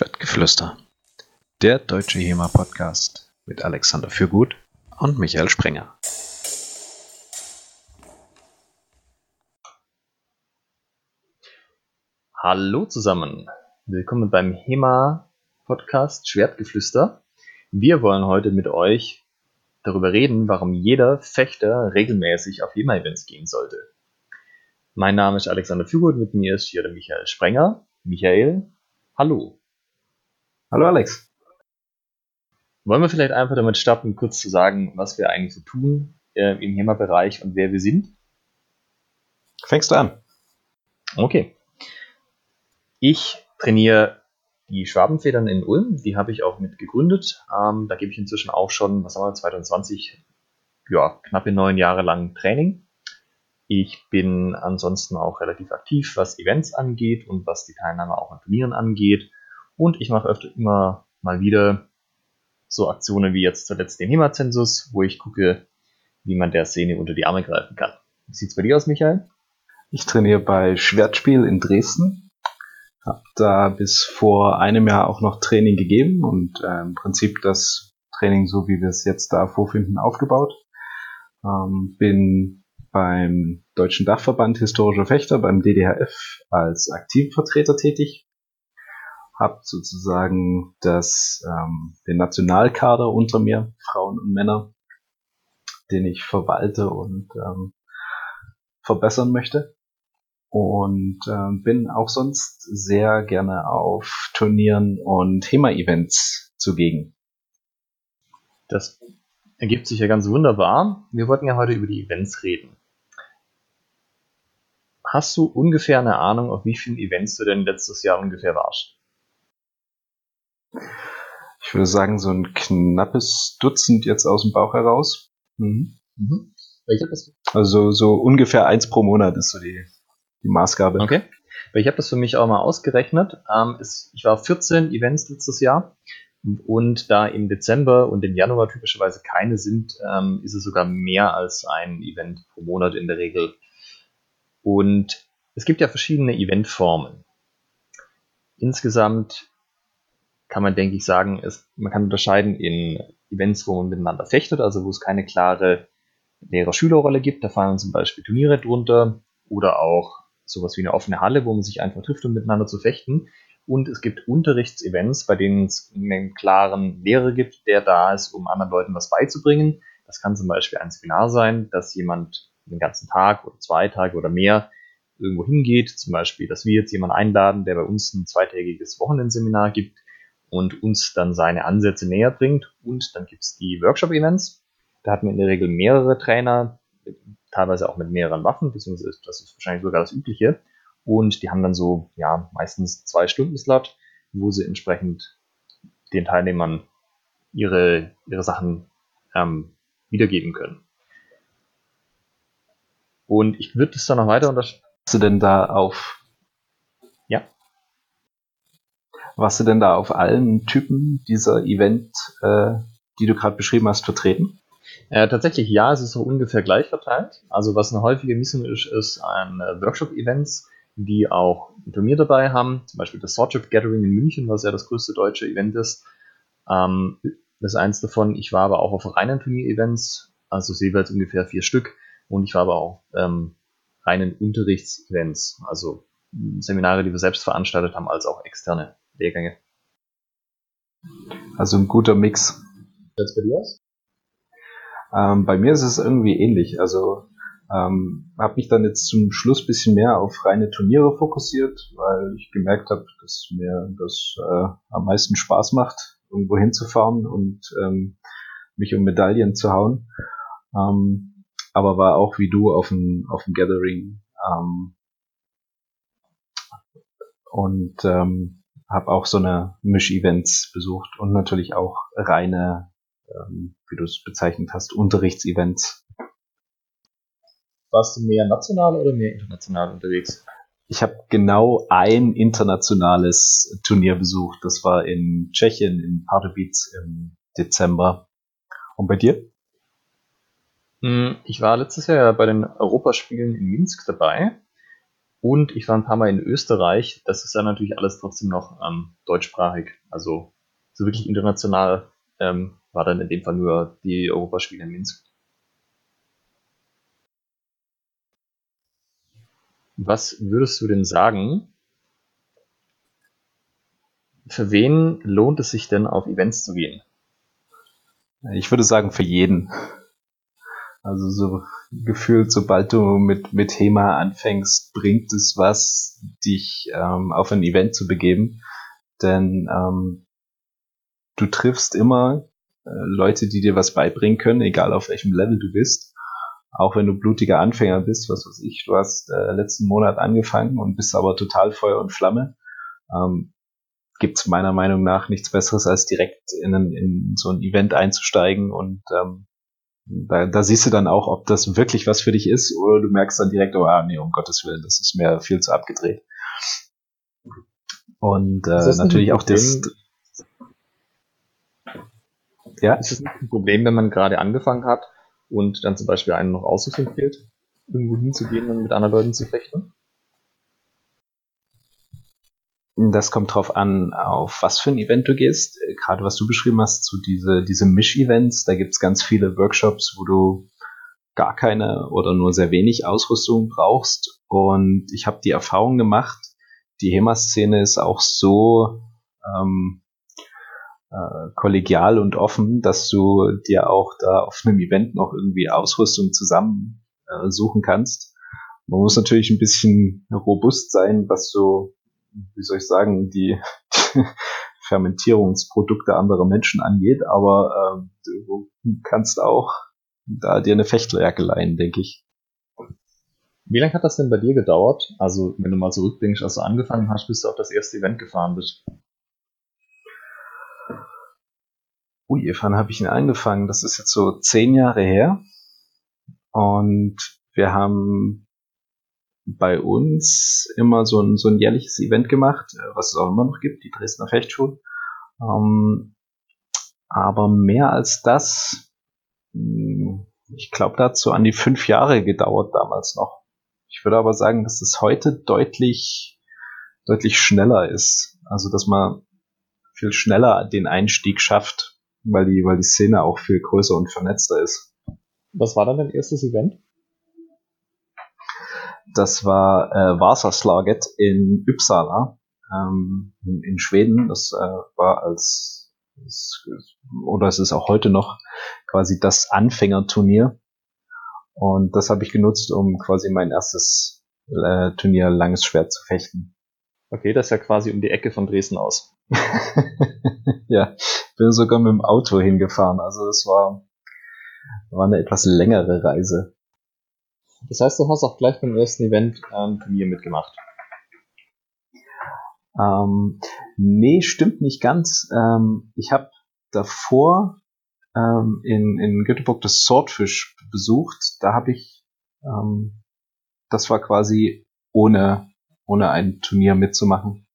Schwertgeflüster. Der deutsche HEMA-Podcast mit Alexander Fürgut und Michael Sprenger. Hallo zusammen. Willkommen beim HEMA-Podcast Schwertgeflüster. Wir wollen heute mit euch darüber reden, warum jeder Fechter regelmäßig auf HEMA-Events gehen sollte. Mein Name ist Alexander Fürgut, mit mir ist hier der Michael Sprenger. Michael, hallo. Hallo Alex. Wollen wir vielleicht einfach damit starten, kurz zu sagen, was wir eigentlich so tun äh, im HEMA-Bereich und wer wir sind? Fängst du an? Okay. Ich trainiere die Schwabenfedern in Ulm, die habe ich auch mit gegründet. Ähm, da gebe ich inzwischen auch schon, was haben wir, 2020, ja, knappe neun Jahre lang Training. Ich bin ansonsten auch relativ aktiv, was Events angeht und was die Teilnahme auch an Turnieren angeht. Und ich mache öfter immer mal wieder so Aktionen wie jetzt zuletzt den HEMA-Zensus, wo ich gucke, wie man der Szene unter die Arme greifen kann. Wie sieht's bei dir aus, Michael? Ich trainiere bei Schwertspiel in Dresden. Hab da bis vor einem Jahr auch noch Training gegeben und äh, im Prinzip das Training, so wie wir es jetzt da vorfinden, aufgebaut. Ähm, bin beim Deutschen Dachverband Historischer Fechter, beim DDHF, als Aktivvertreter tätig habe sozusagen das, ähm, den Nationalkader unter mir, Frauen und Männer, den ich verwalte und ähm, verbessern möchte. Und ähm, bin auch sonst sehr gerne auf Turnieren und HEMA-Events zugegen. Das ergibt sich ja ganz wunderbar. Wir wollten ja heute über die Events reden. Hast du ungefähr eine Ahnung, auf wie vielen Events du denn letztes Jahr ungefähr warst? Ich würde sagen, so ein knappes Dutzend jetzt aus dem Bauch heraus. Mhm. Mhm. Also so ungefähr eins pro Monat ist so die, die Maßgabe. Okay. Weil ich habe das für mich auch mal ausgerechnet. Ähm, ist, ich war auf 14 Events letztes Jahr und da im Dezember und im Januar typischerweise keine sind, ähm, ist es sogar mehr als ein Event pro Monat in der Regel. Und es gibt ja verschiedene Eventformen. Insgesamt kann man, denke ich, sagen, ist, man kann unterscheiden in Events, wo man miteinander fechtet, also wo es keine klare Lehrer-Schüler-Rolle gibt. Da fallen zum Beispiel Turniere drunter oder auch sowas wie eine offene Halle, wo man sich einfach trifft, um miteinander zu fechten. Und es gibt Unterrichtsevents, bei denen es einen klaren Lehrer gibt, der da ist, um anderen Leuten was beizubringen. Das kann zum Beispiel ein Seminar sein, dass jemand den ganzen Tag oder zwei Tage oder mehr irgendwo hingeht. Zum Beispiel, dass wir jetzt jemanden einladen, der bei uns ein zweitägiges Wochenendseminar gibt und uns dann seine Ansätze näher bringt. Und dann gibt es die Workshop-Events. Da hat man in der Regel mehrere Trainer, teilweise auch mit mehreren Waffen, beziehungsweise das ist wahrscheinlich sogar das Übliche. Und die haben dann so, ja, meistens zwei Stunden Slot, wo sie entsprechend den Teilnehmern ihre, ihre Sachen ähm, wiedergeben können. Und ich würde das dann noch weiter unterscheiden. Hast du denn da auf warst du denn da auf allen Typen dieser Event, äh, die du gerade beschrieben hast, vertreten? Äh, tatsächlich ja, es ist so ungefähr gleich verteilt. Also was eine häufige Missung ist, ist ein äh, Workshop-Events, die auch Turnier dabei haben. Zum Beispiel das Swordship Gathering in München, was ja das größte deutsche Event ist. Ähm, das ist eins davon. Ich war aber auch auf reinen Turnier-Events, also jeweils ungefähr vier Stück. Und ich war aber auch ähm, reinen Unterrichts-Events, also Seminare, die wir selbst veranstaltet haben, als auch externe. Lehrgänge. Also ein guter Mix. Was bei dir aus? Ähm, bei mir ist es irgendwie ähnlich. Also ähm, habe mich dann jetzt zum Schluss bisschen mehr auf reine Turniere fokussiert, weil ich gemerkt habe, dass mir das äh, am meisten Spaß macht, irgendwo hinzufahren und ähm, mich um Medaillen zu hauen. Ähm, aber war auch wie du auf dem auf dem Gathering ähm, und ähm, habe auch so eine Misch-Events besucht und natürlich auch reine, ähm, wie du es bezeichnet hast, Unterrichtsevents. Warst du mehr national oder mehr international unterwegs? Ich habe genau ein internationales Turnier besucht. Das war in Tschechien, in Pardubice im Dezember. Und bei dir? Hm, ich war letztes Jahr bei den Europaspielen in Minsk dabei Und ich war ein paar Mal in Österreich. Das ist dann natürlich alles trotzdem noch ähm, deutschsprachig. Also so wirklich international ähm, war dann in dem Fall nur die Europaspiele in Minsk. Was würdest du denn sagen? Für wen lohnt es sich denn auf Events zu gehen? Ich würde sagen, für jeden. Also so gefühlt, sobald du mit, mit HEMA anfängst, bringt es was, dich ähm, auf ein Event zu begeben. Denn ähm, du triffst immer äh, Leute, die dir was beibringen können, egal auf welchem Level du bist. Auch wenn du blutiger Anfänger bist, was weiß ich, du hast äh, letzten Monat angefangen und bist aber total Feuer und Flamme. Ähm, gibt es meiner Meinung nach nichts Besseres, als direkt in, ein, in so ein Event einzusteigen und ähm, da, da siehst du dann auch, ob das wirklich was für dich ist oder du merkst dann direkt, oh ah, nee, um Gottes Willen, das ist mir viel zu abgedreht. Und äh, natürlich auch das. Ja? Ist es ein Problem, wenn man gerade angefangen hat und dann zum Beispiel einen noch ausempfiehlt, irgendwo hinzugehen und mit anderen Leuten zu fechten? Das kommt drauf an, auf was für ein Event du gehst. Äh, gerade was du beschrieben hast, zu diese, diese Misch-Events, da gibt's ganz viele Workshops, wo du gar keine oder nur sehr wenig Ausrüstung brauchst. Und ich habe die Erfahrung gemacht, die HEMA-Szene ist auch so ähm, äh, kollegial und offen, dass du dir auch da auf einem Event noch irgendwie Ausrüstung zusammen äh, kannst. Man muss natürlich ein bisschen robust sein, was so wie soll ich sagen, die Fermentierungsprodukte anderer Menschen angeht, aber äh, du kannst auch da dir eine Fechtlerjacke leihen, denke ich. Wie lange hat das denn bei dir gedauert? Also, wenn du mal zurückdenkst, als du angefangen hast, bis du auf das erste Event gefahren bist. Ui, wann habe ich ihn angefangen? Das ist jetzt so zehn Jahre her. Und wir haben bei uns immer so ein, so ein jährliches Event gemacht, äh, was es auch immer noch gibt, die Dresdner Fechtschule. Ähm, aber mehr als das, hm, ich glaube, dazu an die fünf Jahre gedauert damals noch. Ich würde aber sagen, dass es heute deutlich, deutlich schneller ist. Also, dass man viel schneller den Einstieg schafft, weil die, weil die Szene auch viel größer und vernetzter ist. Was war dann dein erstes Event? Das war äh, Vasaslaget in Uppsala ähm, in, Schweden. Das äh, war als oder es ist auch heute noch quasi das Anfängerturnier. Und das habe ich genutzt, um quasi mein erstes äh, Turnier langes Schwert zu fechten. Okay, das ist ja quasi um die Ecke von Dresden aus. ja, bin sogar mit dem Auto hingefahren. Also es war, war eine etwas längere Reise. Das heißt, du hast auch gleich beim ersten Event ähm, Turnier mitgemacht. Ähm, nee, stimmt nicht ganz. Ähm, ich habe davor ähm, in, in Göteborg das Swordfish besucht. Da habe ich, ähm, das war quasi ohne, ohne ein Turnier mitzumachen.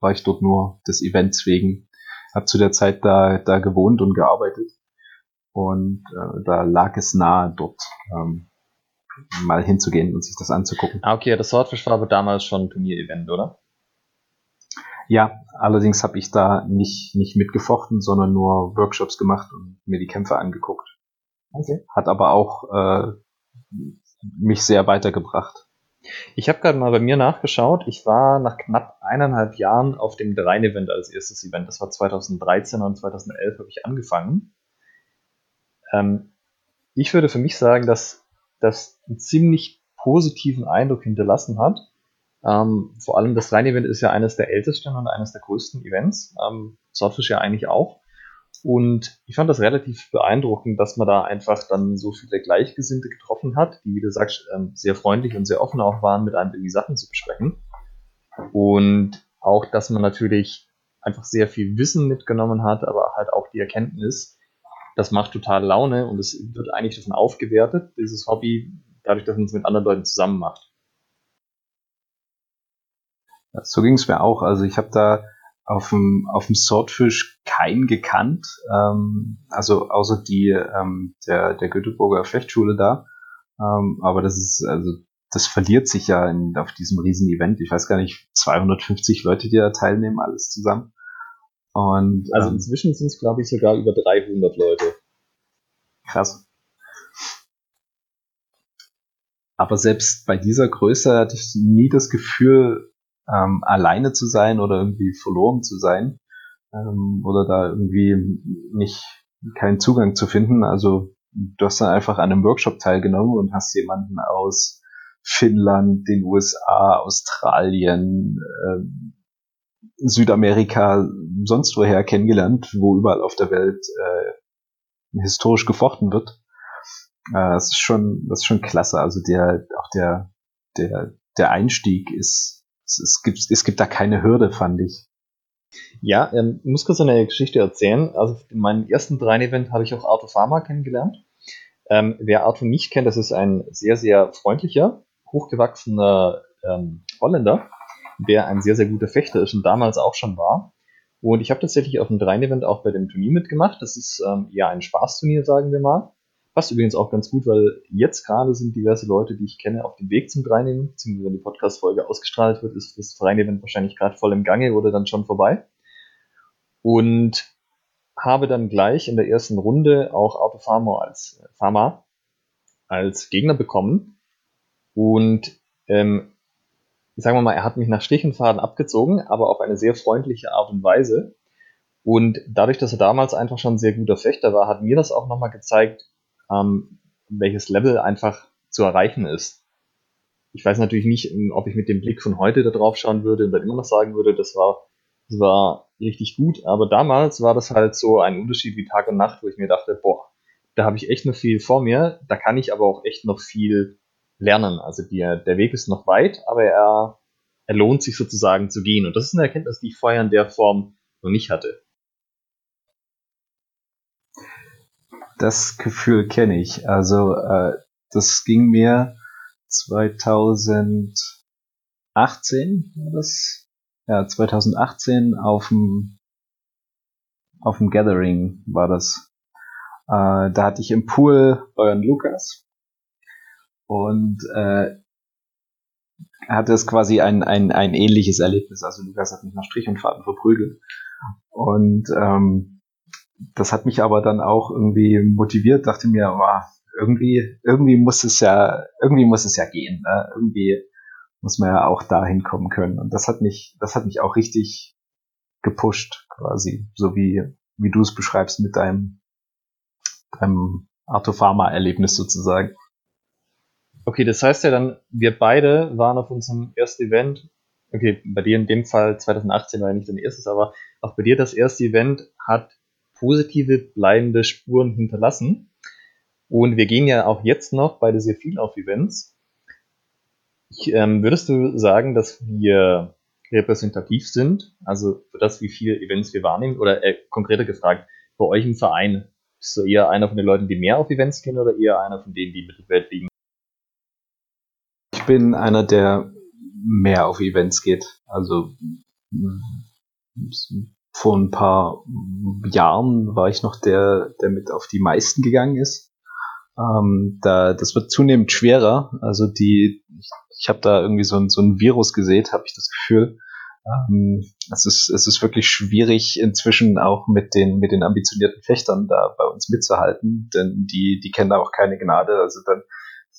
War ich dort nur des Events wegen. Hab zu der Zeit da, da gewohnt und gearbeitet. Und äh, da lag es nahe, dort ähm, mal hinzugehen und sich das anzugucken. Ah, okay, das Swordfish war aber damals schon ein Turnier-Event, oder? Ja, allerdings habe ich da nicht, nicht mitgefochten, sondern nur Workshops gemacht und mir die Kämpfe angeguckt. Okay. Hat aber auch äh, mich sehr weitergebracht. Ich habe gerade mal bei mir nachgeschaut. Ich war nach knapp eineinhalb Jahren auf dem Drein-Event als erstes Event. Das war 2013 und 2011 habe ich angefangen. Ähm, ich würde für mich sagen, dass das einen ziemlich positiven Eindruck hinterlassen hat. Ähm, vor allem das Rhein-Event ist ja eines der ältesten und eines der größten Events. Ähm, Swordfish ja eigentlich auch. Und ich fand das relativ beeindruckend, dass man da einfach dann so viele Gleichgesinnte getroffen hat, die, wie du sagst, ähm, sehr freundlich und sehr offen auch waren, mit einem irgendwie Sachen zu besprechen. Und auch, dass man natürlich einfach sehr viel Wissen mitgenommen hat, aber halt auch die Erkenntnis, das macht total Laune und es wird eigentlich davon aufgewertet, dieses Hobby, dadurch, dass man es mit anderen Leuten zusammen macht. So ging es mir auch. Also ich habe da auf dem, auf dem Swordfish keinen gekannt, ähm, also außer die ähm, der, der Göteborger Fechtschule da. Ähm, aber das ist, also das verliert sich ja in, auf diesem riesen Event. Ich weiß gar nicht, 250 Leute, die da teilnehmen, alles zusammen. Und, also ähm, inzwischen sind es, glaube ich, sogar über 300 Leute. Krass. Aber selbst bei dieser Größe hatte ich nie das Gefühl, ähm, alleine zu sein oder irgendwie verloren zu sein ähm, oder da irgendwie nicht keinen Zugang zu finden. Also du hast dann einfach an einem Workshop teilgenommen und hast jemanden aus Finnland, den USA, Australien, ähm, Südamerika, sonst woher kennengelernt, wo überall auf der Welt äh, historisch gefochten wird. Äh, das ist schon, das ist schon klasse. Also der, auch der, der, der Einstieg ist, es, es gibt, es gibt da keine Hürde, fand ich. Ja, ähm, ich muss kurz eine Geschichte erzählen. Also in meinem ersten Drein-Event habe ich auch Arthur Pharma kennengelernt. Ähm, wer Arthur nicht kennt, das ist ein sehr, sehr freundlicher, hochgewachsener ähm, Holländer, der ein sehr, sehr guter Fechter ist und damals auch schon war. Und ich habe tatsächlich auf dem Drein-Event auch bei dem Turnier mitgemacht. Das ist ähm, eher ein Spaßturnier, sagen wir mal. Passt übrigens auch ganz gut, weil jetzt gerade sind diverse Leute, die ich kenne, auf dem Weg zum Drein-Event, beziehungsweise wenn die Podcast-Folge ausgestrahlt wird, ist das Drein-Event wahrscheinlich gerade voll im Gange oder dann schon vorbei. Und habe dann gleich in der ersten Runde auch Auto als, äh, Pharma als Gegner bekommen. Und ähm, sagen wir mal, er hat mich nach Stich und Faden abgezogen, aber auf eine sehr freundliche Art und Weise. Und dadurch, dass er damals einfach schon ein sehr guter Fechter war, hat mir das auch nochmal gezeigt, ähm, welches Level einfach zu erreichen ist. Ich weiß natürlich nicht, ob ich mit dem Blick von heute da drauf schauen würde und dann immer noch sagen würde, das war, das war richtig gut, aber damals war das halt so ein Unterschied wie Tag und Nacht, wo ich mir dachte, boah, da habe ich echt noch viel vor mir, da kann ich aber auch echt noch viel lernen. Also die, der Weg ist noch weit, aber er, er lohnt sich sozusagen zu gehen. Und das ist eine Erkenntnis, die ich vorher in der Form noch nicht hatte. Das Gefühl kenne ich. Also äh, das ging mir 2018 war das ja 2018 auf dem auf dem Gathering war das. Äh, da hatte ich im Pool euren Lukas und äh, hatte es quasi ein, ein, ein ähnliches Erlebnis. Also Lukas hat mich nach Strich und Faden verprügelt. Und ähm, das hat mich aber dann auch irgendwie motiviert, dachte mir, oh, irgendwie, irgendwie muss es ja, irgendwie muss es ja gehen. Ne? Irgendwie muss man ja auch dahin kommen können. Und das hat mich, das hat mich auch richtig gepusht, quasi, so wie, wie du es beschreibst mit deinem, deinem Artopharma-Erlebnis sozusagen. Okay, das heißt ja dann, wir beide waren auf unserem ersten Event. Okay, bei dir in dem Fall 2018 war ja nicht dein erstes, aber auch bei dir das erste Event hat positive bleibende Spuren hinterlassen. Und wir gehen ja auch jetzt noch beide sehr viel auf Events. Ich, ähm, würdest du sagen, dass wir repräsentativ sind, also für das, wie viele Events wir wahrnehmen? Oder äh, konkreter gefragt, bei euch im Verein, bist du eher einer von den Leuten, die mehr auf Events gehen oder eher einer von denen, die Mittelwelt liegen? Ich bin einer, der mehr auf Events geht. Also vor ein paar Jahren war ich noch der, der mit auf die meisten gegangen ist. Ähm, da, das wird zunehmend schwerer. Also die, ich, ich habe da irgendwie so ein, so ein Virus gesehen, habe ich das Gefühl. Ähm, es, ist, es ist wirklich schwierig, inzwischen auch mit den, mit den ambitionierten Fechtern da bei uns mitzuhalten, denn die, die kennen da auch keine Gnade. Also dann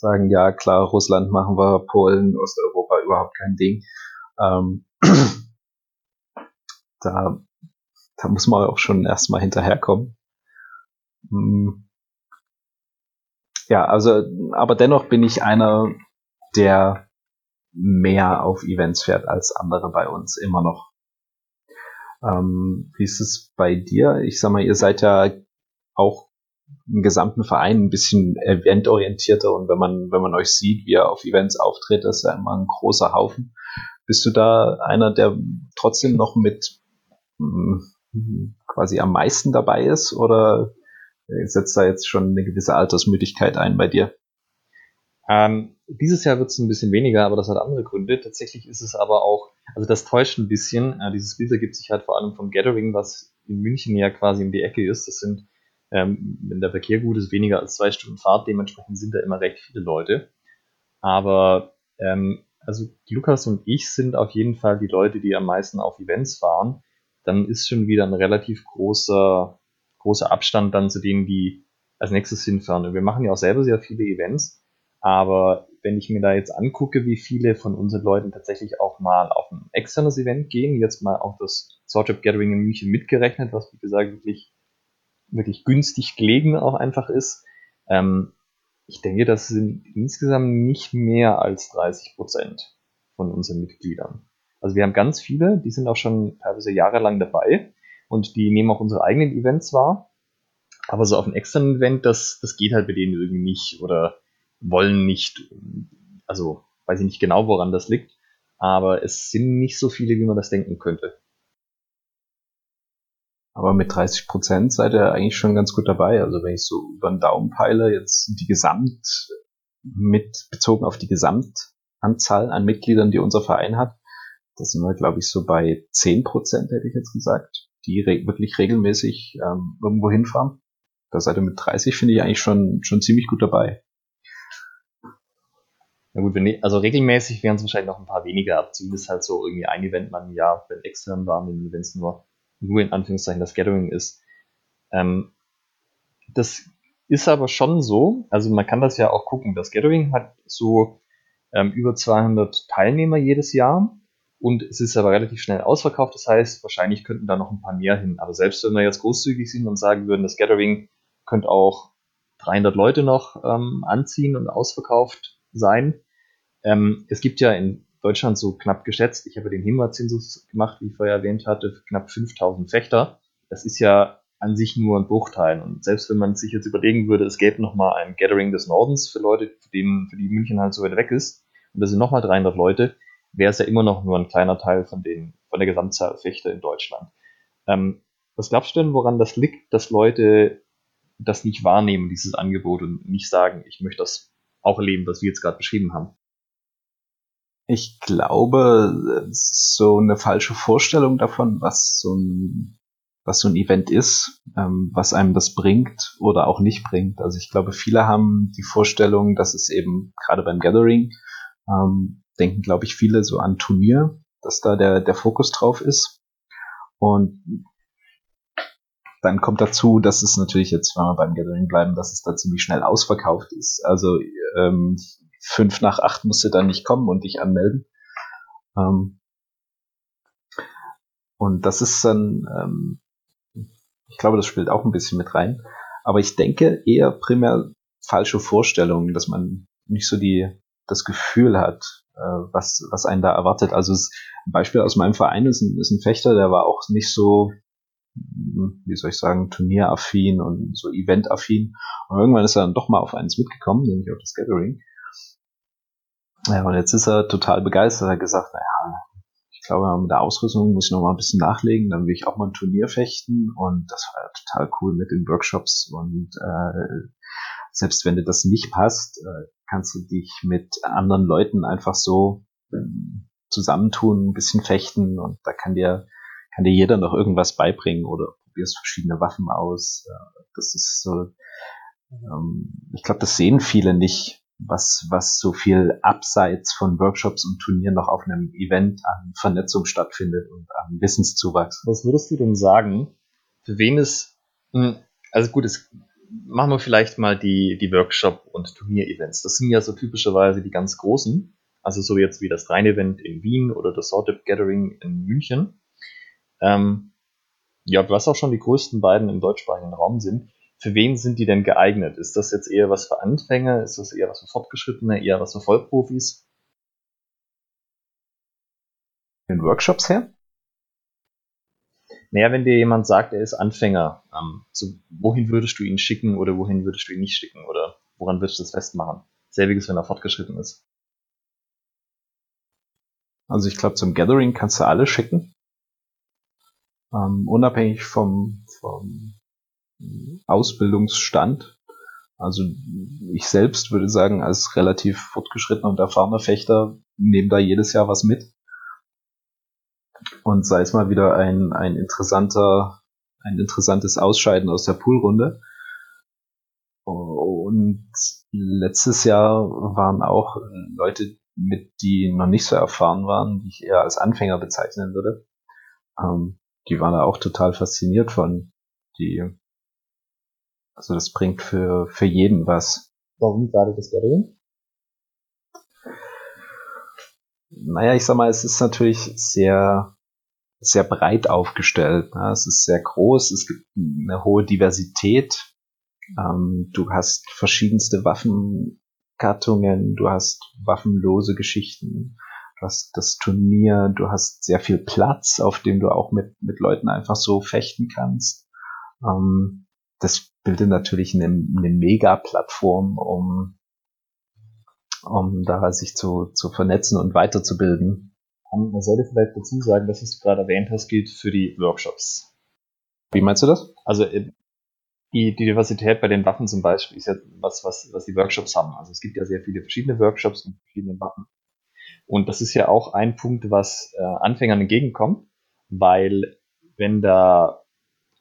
sagen, ja klar, Russland machen wir, Polen, Osteuropa überhaupt kein Ding. Ähm, da da muss man auch schon erstmal hinterherkommen. Hm. Ja, also, aber dennoch bin ich einer, der mehr auf Events fährt als andere bei uns, immer noch. Ähm, wie ist es bei dir? Ich sag mal, ihr seid ja auch im gesamten Verein ein bisschen eventorientierter und wenn man, wenn man euch sieht, wie ihr auf Events auftritt, das ist ja immer ein großer Haufen. Bist du da einer, der trotzdem noch mit hm, quasi am meisten dabei ist oder setzt da jetzt schon eine gewisse Altersmüdigkeit ein bei dir? Ähm, dieses Jahr wird es ein bisschen weniger, aber das hat andere Gründe. Tatsächlich ist es aber auch, also das täuscht ein bisschen. Äh, dieses Bild ergibt sich halt vor allem vom Gathering, was in München ja quasi um die Ecke ist. Das sind, ähm, wenn der Verkehr gut ist, weniger als zwei Stunden Fahrt. Dementsprechend sind da immer recht viele Leute. Aber Ähm, also Lukas und ich sind auf jeden Fall die Leute, die am meisten auf Events fahren. Dann ist schon wieder ein relativ großer, großer Abstand dann zu denen, die als nächstes hinfahren. Und wir machen ja auch selber sehr viele Events. Aber wenn ich mir da jetzt angucke, wie viele von unseren Leuten tatsächlich auch mal auf ein externes Event gehen, jetzt mal auch das Swordtrip Gathering in München mitgerechnet, was wie gesagt wirklich, wirklich günstig gelegen auch einfach ist, ähm, ich denke, das sind insgesamt nicht mehr als 30 Prozent von unseren Mitgliedern. Also wir haben ganz viele, die sind auch schon teilweise jahrelang dabei und die nehmen auch unsere eigenen Events wahr. Aber so auf ein externen Event, das, das geht halt bei denen irgendwie nicht oder wollen nicht. Also weiß ich nicht genau, woran das liegt. Aber es sind nicht so viele, wie man das denken könnte. Aber mit 30 Prozent seid ihr eigentlich schon ganz gut dabei. Also wenn ich so über den Daumen peile, jetzt die Gesamt, mit bezogen auf die Gesamtanzahl an Mitgliedern, die unser Verein hat, da sind wir, glaube ich, so bei 10 Prozent, hätte ich jetzt gesagt, die re wirklich regelmäßig ähm, irgendwo hinfahren. Da seid ihr mit 30, finde ich eigentlich schon, schon ziemlich gut dabei. Na gut, wenn, also regelmäßig wären es wahrscheinlich noch ein paar weniger, aber zumindest halt so irgendwie ein Event mal im Jahr, wenn extern waren, wenn es nur nur in Anführungszeichen das Gathering ist. Ähm, das ist aber schon so, also man kann das ja auch gucken. Das Gathering hat so ähm, über 200 Teilnehmer jedes Jahr und es ist aber relativ schnell ausverkauft. Das heißt, wahrscheinlich könnten da noch ein paar mehr hin. Aber selbst wenn wir jetzt großzügig sind und sagen würden, das Gathering könnte auch 300 Leute noch ähm, anziehen und ausverkauft sein. Ähm, es gibt ja in Deutschland so knapp geschätzt, ich habe den HEMA-Zensus gemacht, wie ich vorher erwähnt hatte, knapp 5000 Fechter. Das ist ja an sich nur ein Bruchteil. Und selbst wenn man sich jetzt überlegen würde, es gäbe nochmal ein Gathering des Nordens für Leute, für, den, für die München halt so weit weg ist, und das sind nochmal 300 Leute, wäre es ja immer noch nur ein kleiner Teil von, den, von der Gesamtzahl Fechter in Deutschland. Ähm, was glaubst du denn, woran das liegt, dass Leute das nicht wahrnehmen, dieses Angebot, und nicht sagen, ich möchte das auch erleben, was wir jetzt gerade beschrieben haben? Ich glaube, so eine falsche Vorstellung davon, was so ein, was so ein Event ist, ähm, was einem das bringt oder auch nicht bringt. Also ich glaube, viele haben die Vorstellung, dass es eben gerade beim Gathering ähm, denken, glaube ich, viele so an Turnier, dass da der, der Fokus drauf ist. Und dann kommt dazu, dass es natürlich jetzt, wenn wir beim Gathering bleiben, dass es da ziemlich schnell ausverkauft ist. Also ähm, fünf nach acht musst du dann nicht kommen und dich anmelden. Ähm, und das ist dann, ähm, ich glaube, das spielt auch ein bisschen mit rein. Aber ich denke eher primär falsche Vorstellungen, dass man nicht so die, das Gefühl hat, äh, was, was einen da erwartet. Also es, ein Beispiel aus meinem Verein ist ein, ist ein Fechter, der war auch nicht so, wie soll ich sagen, turnieraffin und so eventaffin. Und irgendwann ist er dann doch mal auf eins mitgekommen, nämlich auf das Gathering. Ja, und jetzt ist er total begeistert. Er hat gesagt, naja, ich glaube, mit der Ausrüstung muss ich noch mal ein bisschen nachlegen. Dann will ich auch mal ein Turnier fechten. Und das war ja total cool mit den Workshops. Und äh, selbst wenn dir das nicht passt, äh, kannst du dich mit anderen Leuten einfach so ähm, zusammentun, ein bisschen fechten. Und da kann dir, kann dir jeder noch irgendwas beibringen oder probierst verschiedene Waffen aus. Das ist so, ähm, ich glaube, das sehen viele nicht was, was so viel abseits von Workshops und Turnieren noch auf einem Event an Vernetzung stattfindet und an Wissenszuwachs. Was würdest du denn sagen, für wen es, hm, also gut, es, machen wir vielleicht mal die, die Workshop- und Turnier-Events. Das sind ja so typischerweise die ganz großen, also so jetzt wie das Rhein-Event in Wien oder das Sortip Gathering in München. Ähm, ja, was auch schon die größten beiden im deutschsprachigen Raum sind für wen sind die denn geeignet? Ist das jetzt eher was für Anfänger? Ist das eher was für Fortgeschrittene? Eher was für Vollprofis? In Workshops her? Naja, wenn dir jemand sagt, er ist Anfänger, ähm, so, wohin würdest du ihn schicken oder wohin würdest du ihn nicht schicken oder woran würdest du das festmachen? Selbiges, wenn er fortgeschritten ist. Also ich glaube, zum Gathering kannst du alle schicken. Ähm, unabhängig vom, vom Ausbildungsstand. Also ich selbst würde sagen, als relativ fortgeschrittener und erfahrener Fechter nehme da jedes Jahr was mit. Und sei es mal wieder ein, ein interessanter, ein interessantes Ausscheiden aus der Poolrunde. Und letztes Jahr waren auch Leute, mit die noch nicht so erfahren waren, die ich eher als Anfänger bezeichnen würde. Ähm, die waren da auch total fasziniert von. Die, also das bringt für, für jeden was. Warum gerade das Gathering? Naja, ich sag mal, es ist natürlich sehr, sehr breit aufgestellt. Ne? Es ist sehr groß, es gibt eine hohe Diversität. Ähm, du hast verschiedenste Waffengattungen, du hast waffenlose Geschichten, du hast das Turnier, du hast sehr viel Platz, auf dem du auch mit, mit Leuten einfach so fechten kannst. Ähm, das bildet natürlich eine, eine Mega-Plattform, um, um da sich zu, zu vernetzen und weiterzubilden. Man sollte vielleicht dazu sagen, dass was du gerade erwähnt hast, gilt für die Workshops. Wie meinst du das? Also äh, die, die Diversität bei den Waffen zum Beispiel ist ja was, was, was die Workshops haben. Also es gibt ja sehr viele verschiedene Workshops mit verschiedenen Waffen. Und das ist ja auch ein Punkt, was äh, Anfängern entgegenkommt, weil wenn da,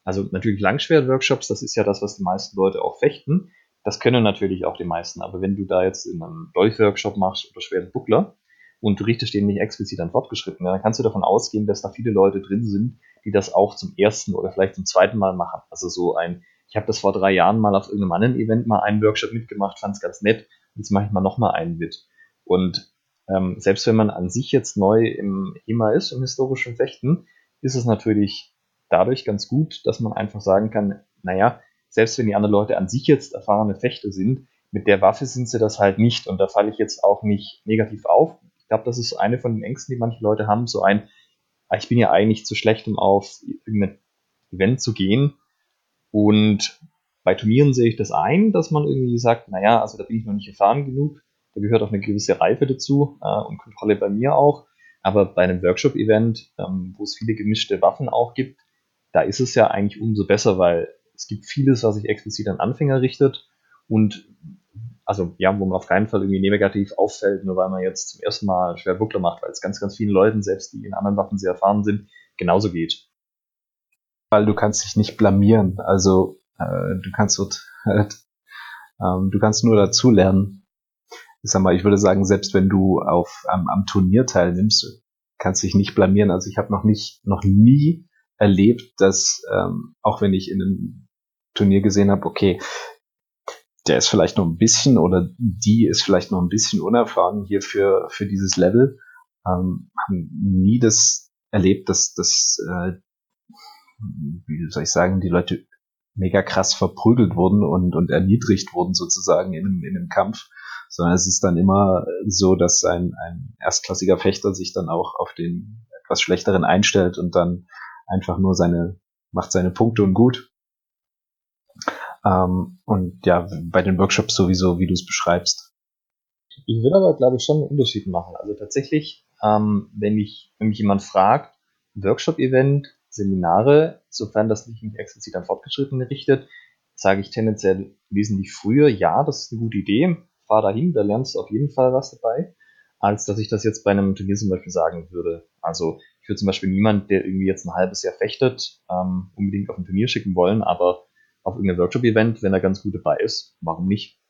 also natürlich Langschwert-Workshops, das ist ja das, was die meisten Leute auch fechten, das können natürlich auch die meisten, aber wenn du da jetzt in einem Dolch-Workshop machst oder schweren Buckler und du richtest den nicht explizit an fortgeschritten, dann kannst du davon ausgehen, dass da viele Leute drin sind, die das auch zum ersten oder vielleicht zum zweiten Mal machen. Also so ein, ich habe das vor drei Jahren mal auf irgendeinem anderen Event mal einen Workshop mitgemacht, fand es ganz nett, jetzt mache ich mal nochmal einen mit. Und ähm, selbst wenn man an sich jetzt neu im HEMA ist, im historischen Fechten, ist es natürlich dadurch ganz gut, dass man einfach sagen kann, naja, selbst wenn die anderen Leute an sich jetzt erfahrene Fechter sind, mit der Waffe sind sie das halt nicht und da falle ich jetzt auch nicht negativ auf. Ich glaube, das ist eine von den Ängsten, die manche Leute haben, so ein, ah, ich bin ja eigentlich zu schlecht, um auf irgendein Event zu gehen und bei Turnieren sehe ich das ein, dass man irgendwie sagt, naja, also da bin ich noch nicht erfahren genug, da gehört auch eine gewisse Reife dazu äh, und Kontrolle bei mir auch. Aber bei einem Workshop-Event, ähm, wo es viele gemischte Waffen auch gibt, da ist es ja eigentlich umso besser, weil es gibt vieles, was sich explizit an Anfänger richtet und also ja, wo man auf keinen Fall irgendwie negativ auffällt, nur weil man jetzt zum ersten Mal schwer Buckler macht, weil es ganz, ganz vielen Leuten, selbst die in anderen Waffen sehr erfahren sind, genauso geht. Weil du kannst dich nicht blamieren, also äh, du kannst dort halt, ähm, du kannst nur dazu lernen ich sag mal, ich würde sagen, selbst wenn du auf am, am Turnier teilnimmst, kannst dich nicht blamieren. Also ich habe noch nicht, noch nie erlebt, dass ähm, auch wenn ich in einem Turnier gesehen habe, okay, der ist vielleicht noch ein bisschen oder die ist vielleicht noch ein bisschen unerfahren hier für, für dieses Level, ähm, haben nie das erlebt, dass, dass äh, wie soll ich sagen, die Leute mega krass verprügelt wurden und, und erniedrigt wurden sozusagen in einem, in einem Kampf sondern es ist dann immer so, dass ein, ein erstklassiger Fechter sich dann auch auf den etwas schlechteren einstellt und dann einfach nur seine, macht seine Punkte und gut. Ähm, und ja, bei den Workshops sowieso, wie du es beschreibst. Ich will aber, glaube ich, schon einen Unterschied machen. Also tatsächlich, ähm, wenn, ich, wenn mich jemand fragt, Workshop-Event, Seminare, sofern das nicht mich explizit an Fortgeschrittene richtet, sage ich tendenziell wesentlich früher, ja, das ist eine gute Idee fahr dahin, da lernst du auf jeden Fall was dabei, als dass ich das jetzt bei einem Turnier zum Beispiel sagen würde. Also ich würde zum Beispiel niemand, der irgendwie jetzt ein halbes Jahr fechtet, ähm, unbedingt auf ein Turnier schicken wollen, aber auf irgendein Workshop-Event, wenn er ganz gut dabei ist, warum nicht?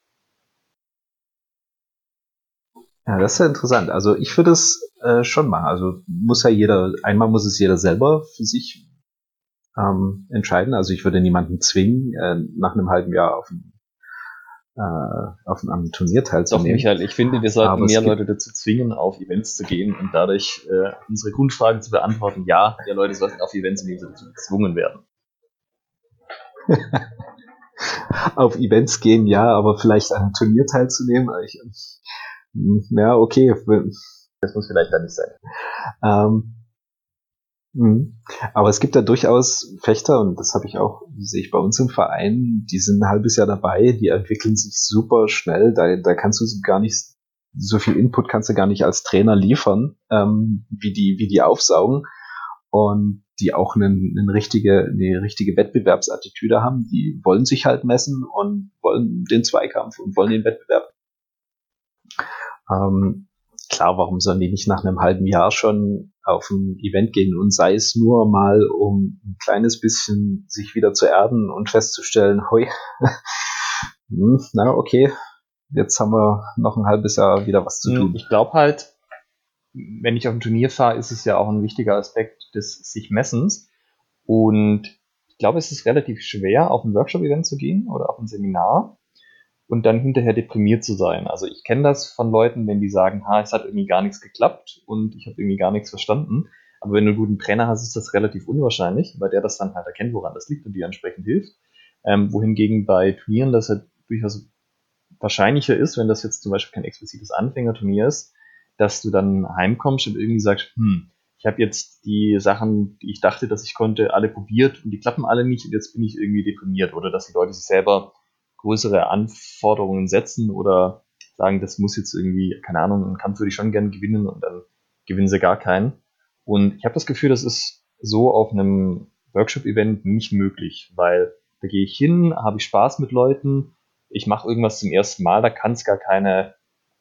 Ja, das ist ja interessant. Also ich würde es äh, schon machen. Also muss ja jeder, einmal muss es jeder selber für sich ähm, entscheiden. Also ich würde niemanden zwingen, äh, nach einem halben Jahr auf ein äh, auf einem Turnier teilzunehmen. Doch, Michael, ich finde, wir sollten mehr Leute dazu zwingen, auf Events zu gehen und dadurch äh, unsere Grundfrage zu beantworten. Ja, mehr Leute sollten auf Events in dazu gezwungen werden. auf Events gehen, ja, aber vielleicht an einem Turnier teilzunehmen. Ich, hm, ja, okay. Das muss vielleicht dann nicht sein. Ähm, Mhm. Aber es gibt da durchaus Fechter, und das habe ich auch, sehe ich bei uns im Verein, die sind ein halbes Jahr dabei, die entwickeln sich super schnell, da, da kannst du gar nicht, so viel Input kannst du gar nicht als Trainer liefern, ähm, wie, die, wie die aufsaugen und die auch einen, eine, richtige, eine richtige Wettbewerbsattitüde haben, die wollen sich halt messen und wollen den Zweikampf und wollen den Wettbewerb. Ähm, klar, warum sollen die nicht nach einem halben Jahr schon auf ein Event gehen und sei es nur mal, um ein kleines bisschen sich wieder zu erden und festzustellen, hoi, hm, na okay, jetzt haben wir noch ein halbes Jahr wieder was zu hm, tun. Ich glaube halt, wenn ich auf ein Turnier fahre, ist es ja auch ein wichtiger Aspekt des sich Messens. Und ich glaube, es ist relativ schwer, auf ein Workshop-Event zu gehen oder auf ein Seminar und dann hinterher deprimiert zu sein. Also ich kenne das von Leuten, wenn die sagen, ha, es hat irgendwie gar nichts geklappt und ich habe irgendwie gar nichts verstanden. Aber wenn du einen guten Trainer hast, ist das relativ unwahrscheinlich, weil der das dann halt erkennt, woran das liegt und dir entsprechend hilft. Ähm, wohingegen bei Turnieren das halt durchaus wahrscheinlicher ist, wenn das jetzt zum Beispiel kein explizites Anfängerturnier ist, dass du dann heimkommst und irgendwie sagst, hm, ich habe jetzt die Sachen, die ich dachte, dass ich konnte, alle probiert und die klappen alle nicht und jetzt bin ich irgendwie deprimiert oder dass die Leute sich selber größere Anforderungen setzen oder sagen, das muss jetzt irgendwie, keine Ahnung, einen Kampf würde ich schon gerne gewinnen und dann gewinnen sie gar keinen. Und ich habe das Gefühl, das ist so auf einem Workshop-Event nicht möglich, weil da gehe ich hin, habe ich Spaß mit Leuten, ich mache irgendwas zum ersten Mal, da kann es gar keine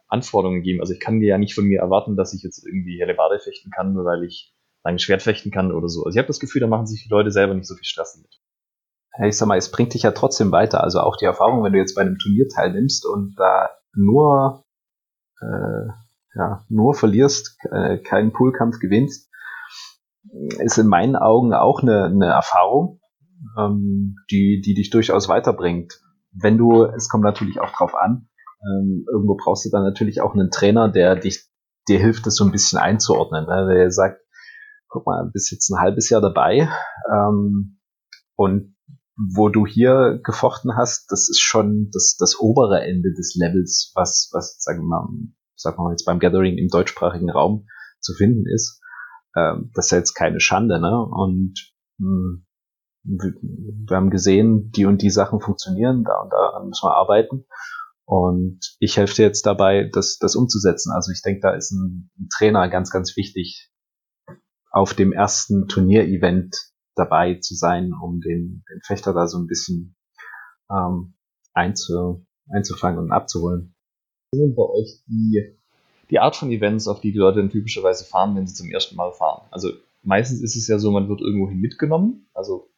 Anforderungen geben. Also ich kann dir ja nicht von mir erwarten, dass ich jetzt irgendwie Hellebarde fechten kann, nur weil ich ein Schwert fechten kann oder so. Also ich habe das Gefühl, da machen sich die Leute selber nicht so viel Stress mit ich sag mal, es bringt dich ja trotzdem weiter. Also auch die Erfahrung, wenn du jetzt bei einem Turnier teilnimmst und da nur, äh, ja, nur verlierst, äh, keinen Poolkampf gewinnst, ist in meinen Augen auch eine, eine Erfahrung, ähm, die, die dich durchaus weiterbringt. Wenn du, es kommt natürlich auch drauf an, ähm, irgendwo brauchst du dann natürlich auch einen Trainer, der dich, dir hilft, das so ein bisschen einzuordnen. Ne? Der sagt, guck mal, bist jetzt ein halbes Jahr dabei ähm, und wo du hier gefochten hast, das ist schon das, das obere Ende des Levels, was, was, sagen wir mal, sagen wir mal jetzt beim Gathering im deutschsprachigen Raum zu finden ist. Ähm, das ist jetzt keine Schande, ne? Und mh, hm, wir haben gesehen, die und die Sachen funktionieren, da und daran müssen wir arbeiten. Und ich helfe dir jetzt dabei, das, das umzusetzen. Also ich denke, da ist ein, ein Trainer ganz, ganz wichtig auf dem ersten Turnierevent dabei zu sein, um den, den Fechter da so ein bisschen ähm, einzu, einzufangen und abzuholen. Was sind bei euch die, die Art von Events, auf die die Leute dann typischerweise fahren, wenn sie zum ersten Mal fahren? Also meistens ist es ja so, man wird irgendwohin mitgenommen. Also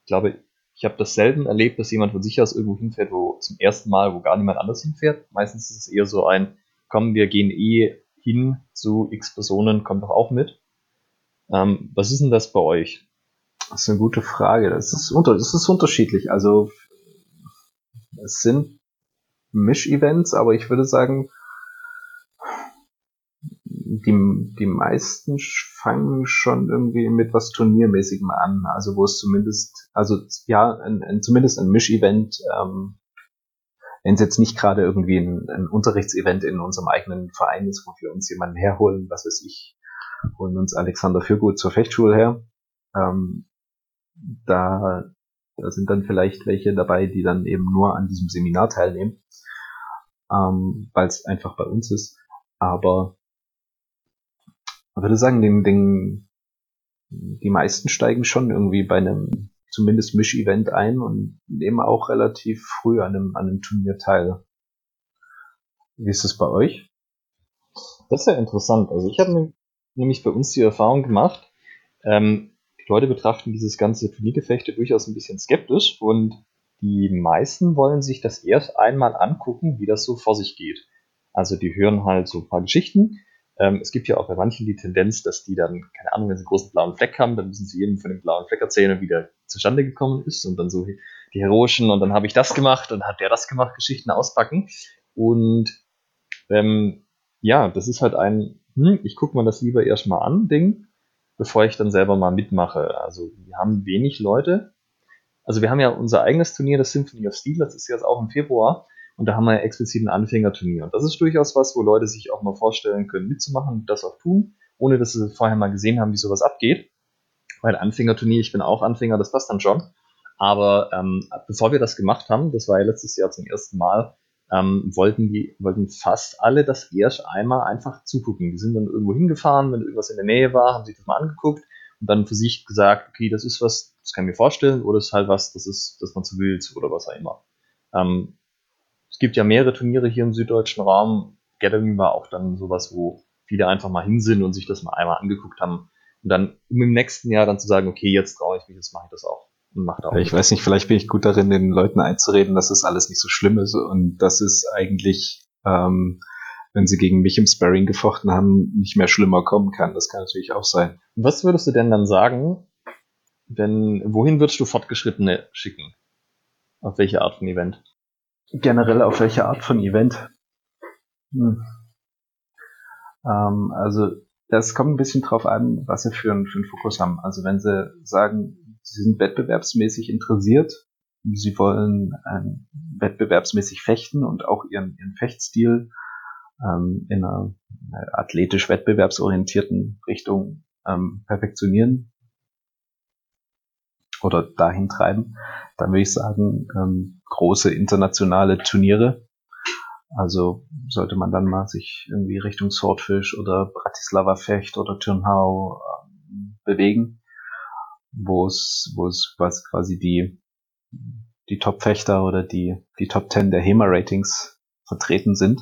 ich glaube, ich habe das selten erlebt, dass jemand von sich aus irgendwo hinfährt, wo zum ersten Mal, wo gar niemand anders hinfährt. Meistens ist es eher so ein, komm, wir gehen eh hin zu x Personen, kommt doch auch mit. Ähm, was ist denn das bei euch? Das ist eine gute Frage. Das ist, unter, das ist unterschiedlich. Also es sind Misch-Events, aber ich würde sagen, die, die meisten fangen schon irgendwie mit was Turniermäßigem an. Also wo es zumindest, also ja, ein, ein, zumindest ein Misch-Event, ähm, wenn es jetzt nicht gerade irgendwie ein, ein Unterrichtsevent in unserem eigenen Verein ist, wo wir uns jemanden herholen, was weiß ich, holen uns Alexander Fürgut zur Fechtschule her, ähm, da, da sind dann vielleicht welche dabei, die dann eben nur an diesem Seminar teilnehmen, ähm, weil es einfach bei uns ist. Aber ich würde sagen, den, den, die meisten steigen schon irgendwie bei einem zumindest Misch-Event ein und nehmen auch relativ früh an einem, an einem Turnier teil. Wie ist es bei euch? Das ist ja interessant. Also ich habe nämlich bei uns die Erfahrung gemacht, ähm, Leute betrachten dieses ganze Turniergefechte durchaus ein bisschen skeptisch und die meisten wollen sich das erst einmal angucken, wie das so vor sich geht. Also die hören halt so ein paar Geschichten. Ähm, es gibt ja auch bei manchen die Tendenz, dass die dann, keine Ahnung, wenn sie einen großen blauen Fleck haben, dann müssen sie jedem von dem blauen Fleck erzählen, wie der zustande gekommen ist und dann so die heroischen und dann habe ich das gemacht und hat der das gemacht, Geschichten auspacken. Und ähm, ja, das ist halt ein, hm, ich gucke mir das lieber erstmal an, Ding bevor ich dann selber mal mitmache. Also wir haben wenig Leute. Also wir haben ja unser eigenes Turnier, das Symphony of Steel, das ist jetzt auch im Februar. Und da haben wir ja explizit ein Anfängerturnier. Und das ist durchaus was, wo Leute sich auch mal vorstellen können, mitzumachen und das auch tun, ohne dass sie vorher mal gesehen haben, wie sowas abgeht. Weil Anfängerturnier, ich bin auch Anfänger, das passt dann schon. Aber ähm, bevor wir das gemacht haben, das war ja letztes Jahr zum ersten Mal, ähm, wollten die, wollten fast alle das erst einmal einfach zugucken. Die sind dann irgendwo hingefahren, wenn irgendwas in der Nähe war, haben sich das mal angeguckt und dann für sich gesagt, okay, das ist was, das kann ich mir vorstellen, oder ist halt was, das ist, das man zu wild oder was auch immer. Ähm, es gibt ja mehrere Turniere hier im süddeutschen Raum. Gathering war auch dann sowas, wo viele einfach mal hin sind und sich das mal einmal angeguckt haben. Und dann, um im nächsten Jahr dann zu sagen, okay, jetzt traue ich mich, jetzt mache ich das auch. Und macht auch. Ich weiß nicht, vielleicht bin ich gut darin, den Leuten einzureden, dass es alles nicht so schlimm ist und dass es eigentlich, ähm, wenn sie gegen mich im Sparring gefochten haben, nicht mehr schlimmer kommen kann. Das kann natürlich auch sein. Was würdest du denn dann sagen, wenn, wohin würdest du Fortgeschrittene schicken? Auf welche Art von Event? Generell auf welche Art von Event? Hm. Ähm, also das kommt ein bisschen drauf an, was sie für einen, für einen Fokus haben. Also wenn sie sagen, sie sind wettbewerbsmäßig interessiert, sie wollen ähm, wettbewerbsmäßig fechten und auch ihren, ihren Fechtstil ähm, in einer, athletisch wettbewerbsorientierten Richtung ähm, perfektionieren oder dahin treiben, dann würde ich sagen, ähm, große internationale Turniere. Also sollte man dann mal sich irgendwie Richtung Swordfish oder Bratislava Fecht oder Turnhau ähm, bewegen, wo es, wo es quasi die, die Top-Fechter oder die, die Top 10 der HEMA-Ratings vertreten sind.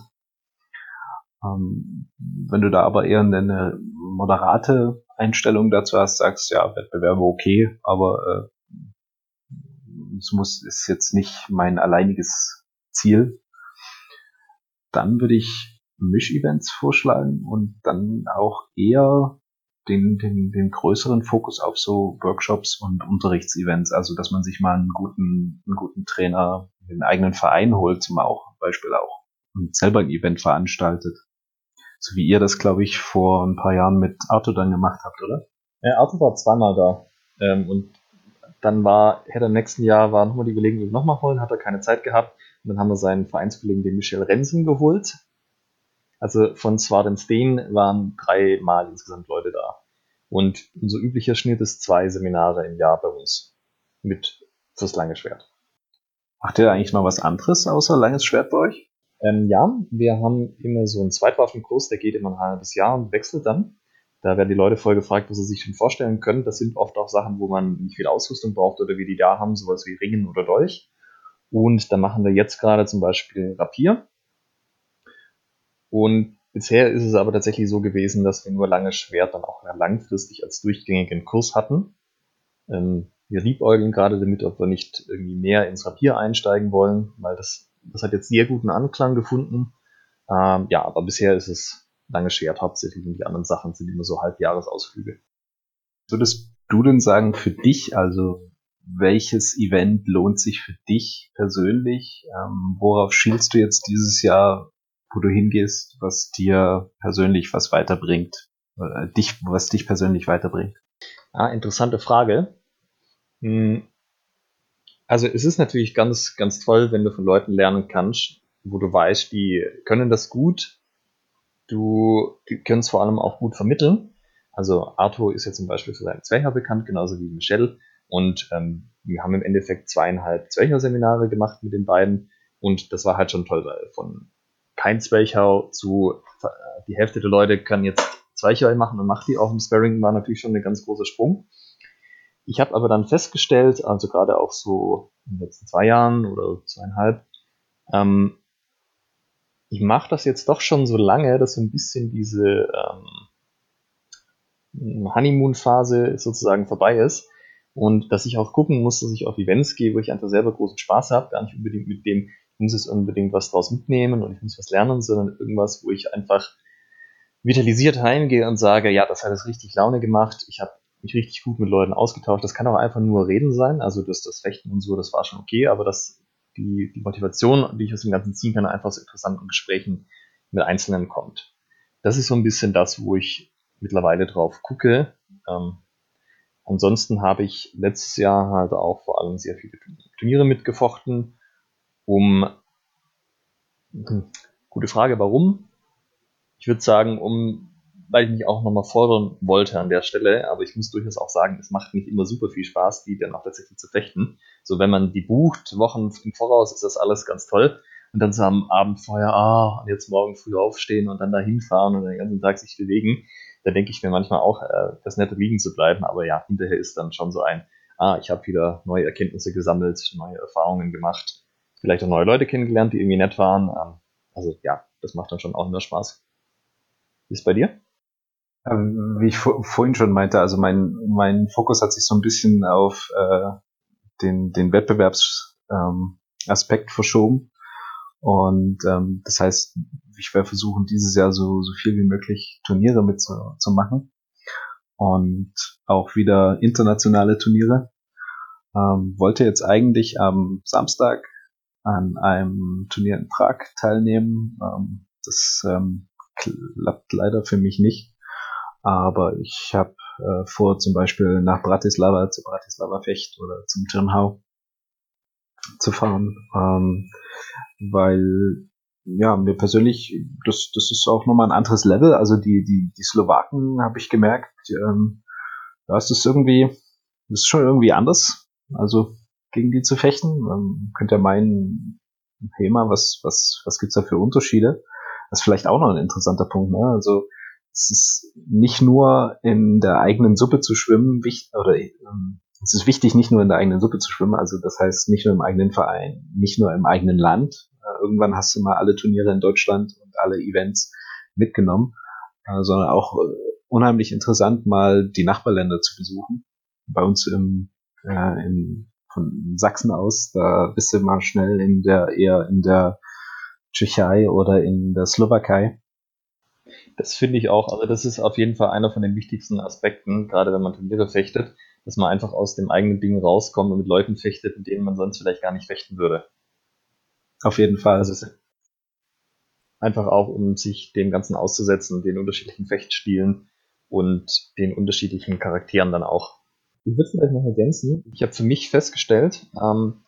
Ähm, wenn du da aber eher eine moderate Einstellung dazu hast, sagst, ja, Wettbewerbe okay, aber äh, es muss, ist jetzt nicht mein alleiniges Ziel, dann würde ich Misch-Events vorschlagen und dann auch eher den, den, den größeren Fokus auf so Workshops und Unterrichtsevents, also dass man sich mal einen guten, einen guten Trainer, den eigenen Verein holt, zum auch Beispiel auch und selber ein Event veranstaltet. So wie ihr das, glaube ich, vor ein paar Jahren mit Arthur dann gemacht habt, oder? Ja, Arthur war zweimal da. Ähm, und dann war, hätte im nächsten Jahr war nochmal die Gelegenheit, nochmal holen, hat er keine Zeit gehabt. Und dann haben wir seinen Vereinskollegen, den Michel Rensen, geholt. Also von Swardenstein waren dreimal insgesamt Leute da. Und unser üblicher Schnitt ist zwei Seminare im Jahr bei uns. Mit fürs lange Schwert. Macht ihr eigentlich noch was anderes außer langes Schwert bei euch? Ähm, ja, wir haben immer so einen Zweitwaffenkurs, der geht immer ein halbes Jahr und wechselt dann. Da werden die Leute voll gefragt, was sie sich schon vorstellen können. Das sind oft auch Sachen, wo man nicht viel Ausrüstung braucht oder wie die da haben, sowas wie Ringen oder Dolch. Und da machen wir jetzt gerade zum Beispiel Rapier. Und bisher ist es aber tatsächlich so gewesen, dass wir nur lange Schwert dann auch langfristig als durchgängigen Kurs hatten. Ähm, wir liebäugeln gerade damit, ob wir nicht irgendwie mehr ins Rapier einsteigen wollen, weil das, das hat jetzt sehr guten Anklang gefunden. Ähm, ja, aber bisher ist es lange Schwert hauptsächlich und die anderen Sachen sind immer so Halbjahresausflüge. Würdest du denn sagen, für dich, also welches Event lohnt sich für dich persönlich? Ähm, worauf schielst du jetzt dieses Jahr, wo du hingehst, was dir persönlich was weiterbringt? Äh, dich, was dich persönlich weiterbringt? Ah, interessante Frage. Hm. Also es ist natürlich ganz, ganz toll, wenn du von Leuten lernen kannst, wo du weißt, die können das gut, du können es vor allem auch gut vermitteln. Also Arthur ist ja zum Beispiel für seinen Zwercher bekannt, genauso wie Michelle. Und ähm, wir haben im Endeffekt zweieinhalb Zwercher-Seminare gemacht mit den beiden. Und das war halt schon toll, weil von kein Zwerchau zu die Hälfte der Leute kann jetzt Zwerchau machen und macht die auch im Sparring, war natürlich schon ein ganz großer Sprung. Ich habe aber dann festgestellt, also gerade auch so in den letzten zwei Jahren oder zweieinhalb, ähm, ich mache das jetzt doch schon so lange, dass so ein bisschen diese ähm, Honeymoon-Phase sozusagen vorbei ist und dass ich auch gucken muss, dass ich auf Events gehe, wo ich einfach selber großen Spaß habe, gar nicht unbedingt mit dem, muss jetzt unbedingt was draus mitnehmen und ich muss was lernen, sondern irgendwas, wo ich einfach vitalisiert heimgehe und sage, ja, das hat es richtig Laune gemacht, ich habe mich richtig gut mit Leuten ausgetauscht. Das kann auch einfach nur Reden sein, also das, das Fechten und so, das war schon okay, aber das, die, die Motivation, die ich aus dem Ganzen ziehen kann, einfach aus interessanten Gesprächen mit Einzelnen kommt. Das ist so ein bisschen das, wo ich mittlerweile drauf gucke. Ähm, Ansonsten habe ich letztes Jahr halt auch vor allem sehr viele Turniere mitgefochten, um, gute Frage, warum? Ich würde sagen, um, weil ich mich auch nochmal fordern wollte an der Stelle, aber ich muss durchaus auch sagen, es macht nicht immer super viel Spaß, die dann auch tatsächlich zu fechten. So, wenn man die bucht, Wochen im Voraus, ist das alles ganz toll. Und dann so am Abend vorher, ah, und jetzt morgen früh aufstehen und dann da hinfahren und den ganzen Tag sich bewegen da denke ich mir manchmal auch, äh, das nette liegen zu bleiben, aber ja, hinterher ist dann schon so ein, ah, ich habe wieder neue Erkenntnisse gesammelt, neue Erfahrungen gemacht, vielleicht auch neue Leute kennengelernt, die irgendwie nett waren. Ähm, also ja, das macht dann schon auch immer Spaß. Wie ist bei dir? Ähm, wie ich vorhin schon meinte, also mein, mein Fokus hat sich so ein bisschen auf äh, den, den Wettbewerbsaspekt ähm, verschoben. Und ähm, das heißt, ich werde versuchen, dieses Jahr so, so viel wie möglich Turniere mitzumachen. Und auch wieder internationale Turniere. Ähm, wollte jetzt eigentlich am Samstag an einem Turnier in Prag teilnehmen. Ähm, das ähm, klappt leider für mich nicht. Aber ich habe äh, vor, zum Beispiel nach Bratislava, zu Bratislava Fecht oder zum Turnhau zu fahren, ähm, weil ja, mir persönlich, das, das ist auch nochmal ein anderes Level. Also die, die, die Slowaken habe ich gemerkt, ähm, da ist es irgendwie, das ist schon irgendwie anders. Also gegen die zu fechten. Ähm, könnt ihr meinen, Thema, was, was, was gibt's da für Unterschiede? Das ist vielleicht auch noch ein interessanter Punkt, ne? Also es ist nicht nur in der eigenen Suppe zu schwimmen, wichtig, oder ähm, es ist wichtig, nicht nur in der eigenen Suppe zu schwimmen, also das heißt nicht nur im eigenen Verein, nicht nur im eigenen Land. Äh, irgendwann hast du mal alle Turniere in Deutschland und alle Events mitgenommen, äh, sondern auch äh, unheimlich interessant, mal die Nachbarländer zu besuchen. Bei uns im, äh, in von Sachsen aus, da bist du mal schnell in der, eher in der Tschechei oder in der Slowakei. Das finde ich auch, also das ist auf jeden Fall einer von den wichtigsten Aspekten, gerade wenn man Turniere fechtet, dass man einfach aus dem eigenen Ding rauskommt und mit Leuten fechtet, mit denen man sonst vielleicht gar nicht fechten würde. Auf jeden Fall. Also einfach auch, um sich dem Ganzen auszusetzen, den unterschiedlichen Fechtstilen und den unterschiedlichen Charakteren dann auch. Ich würde vielleicht noch ergänzen. Ich habe für mich festgestellt, ähm,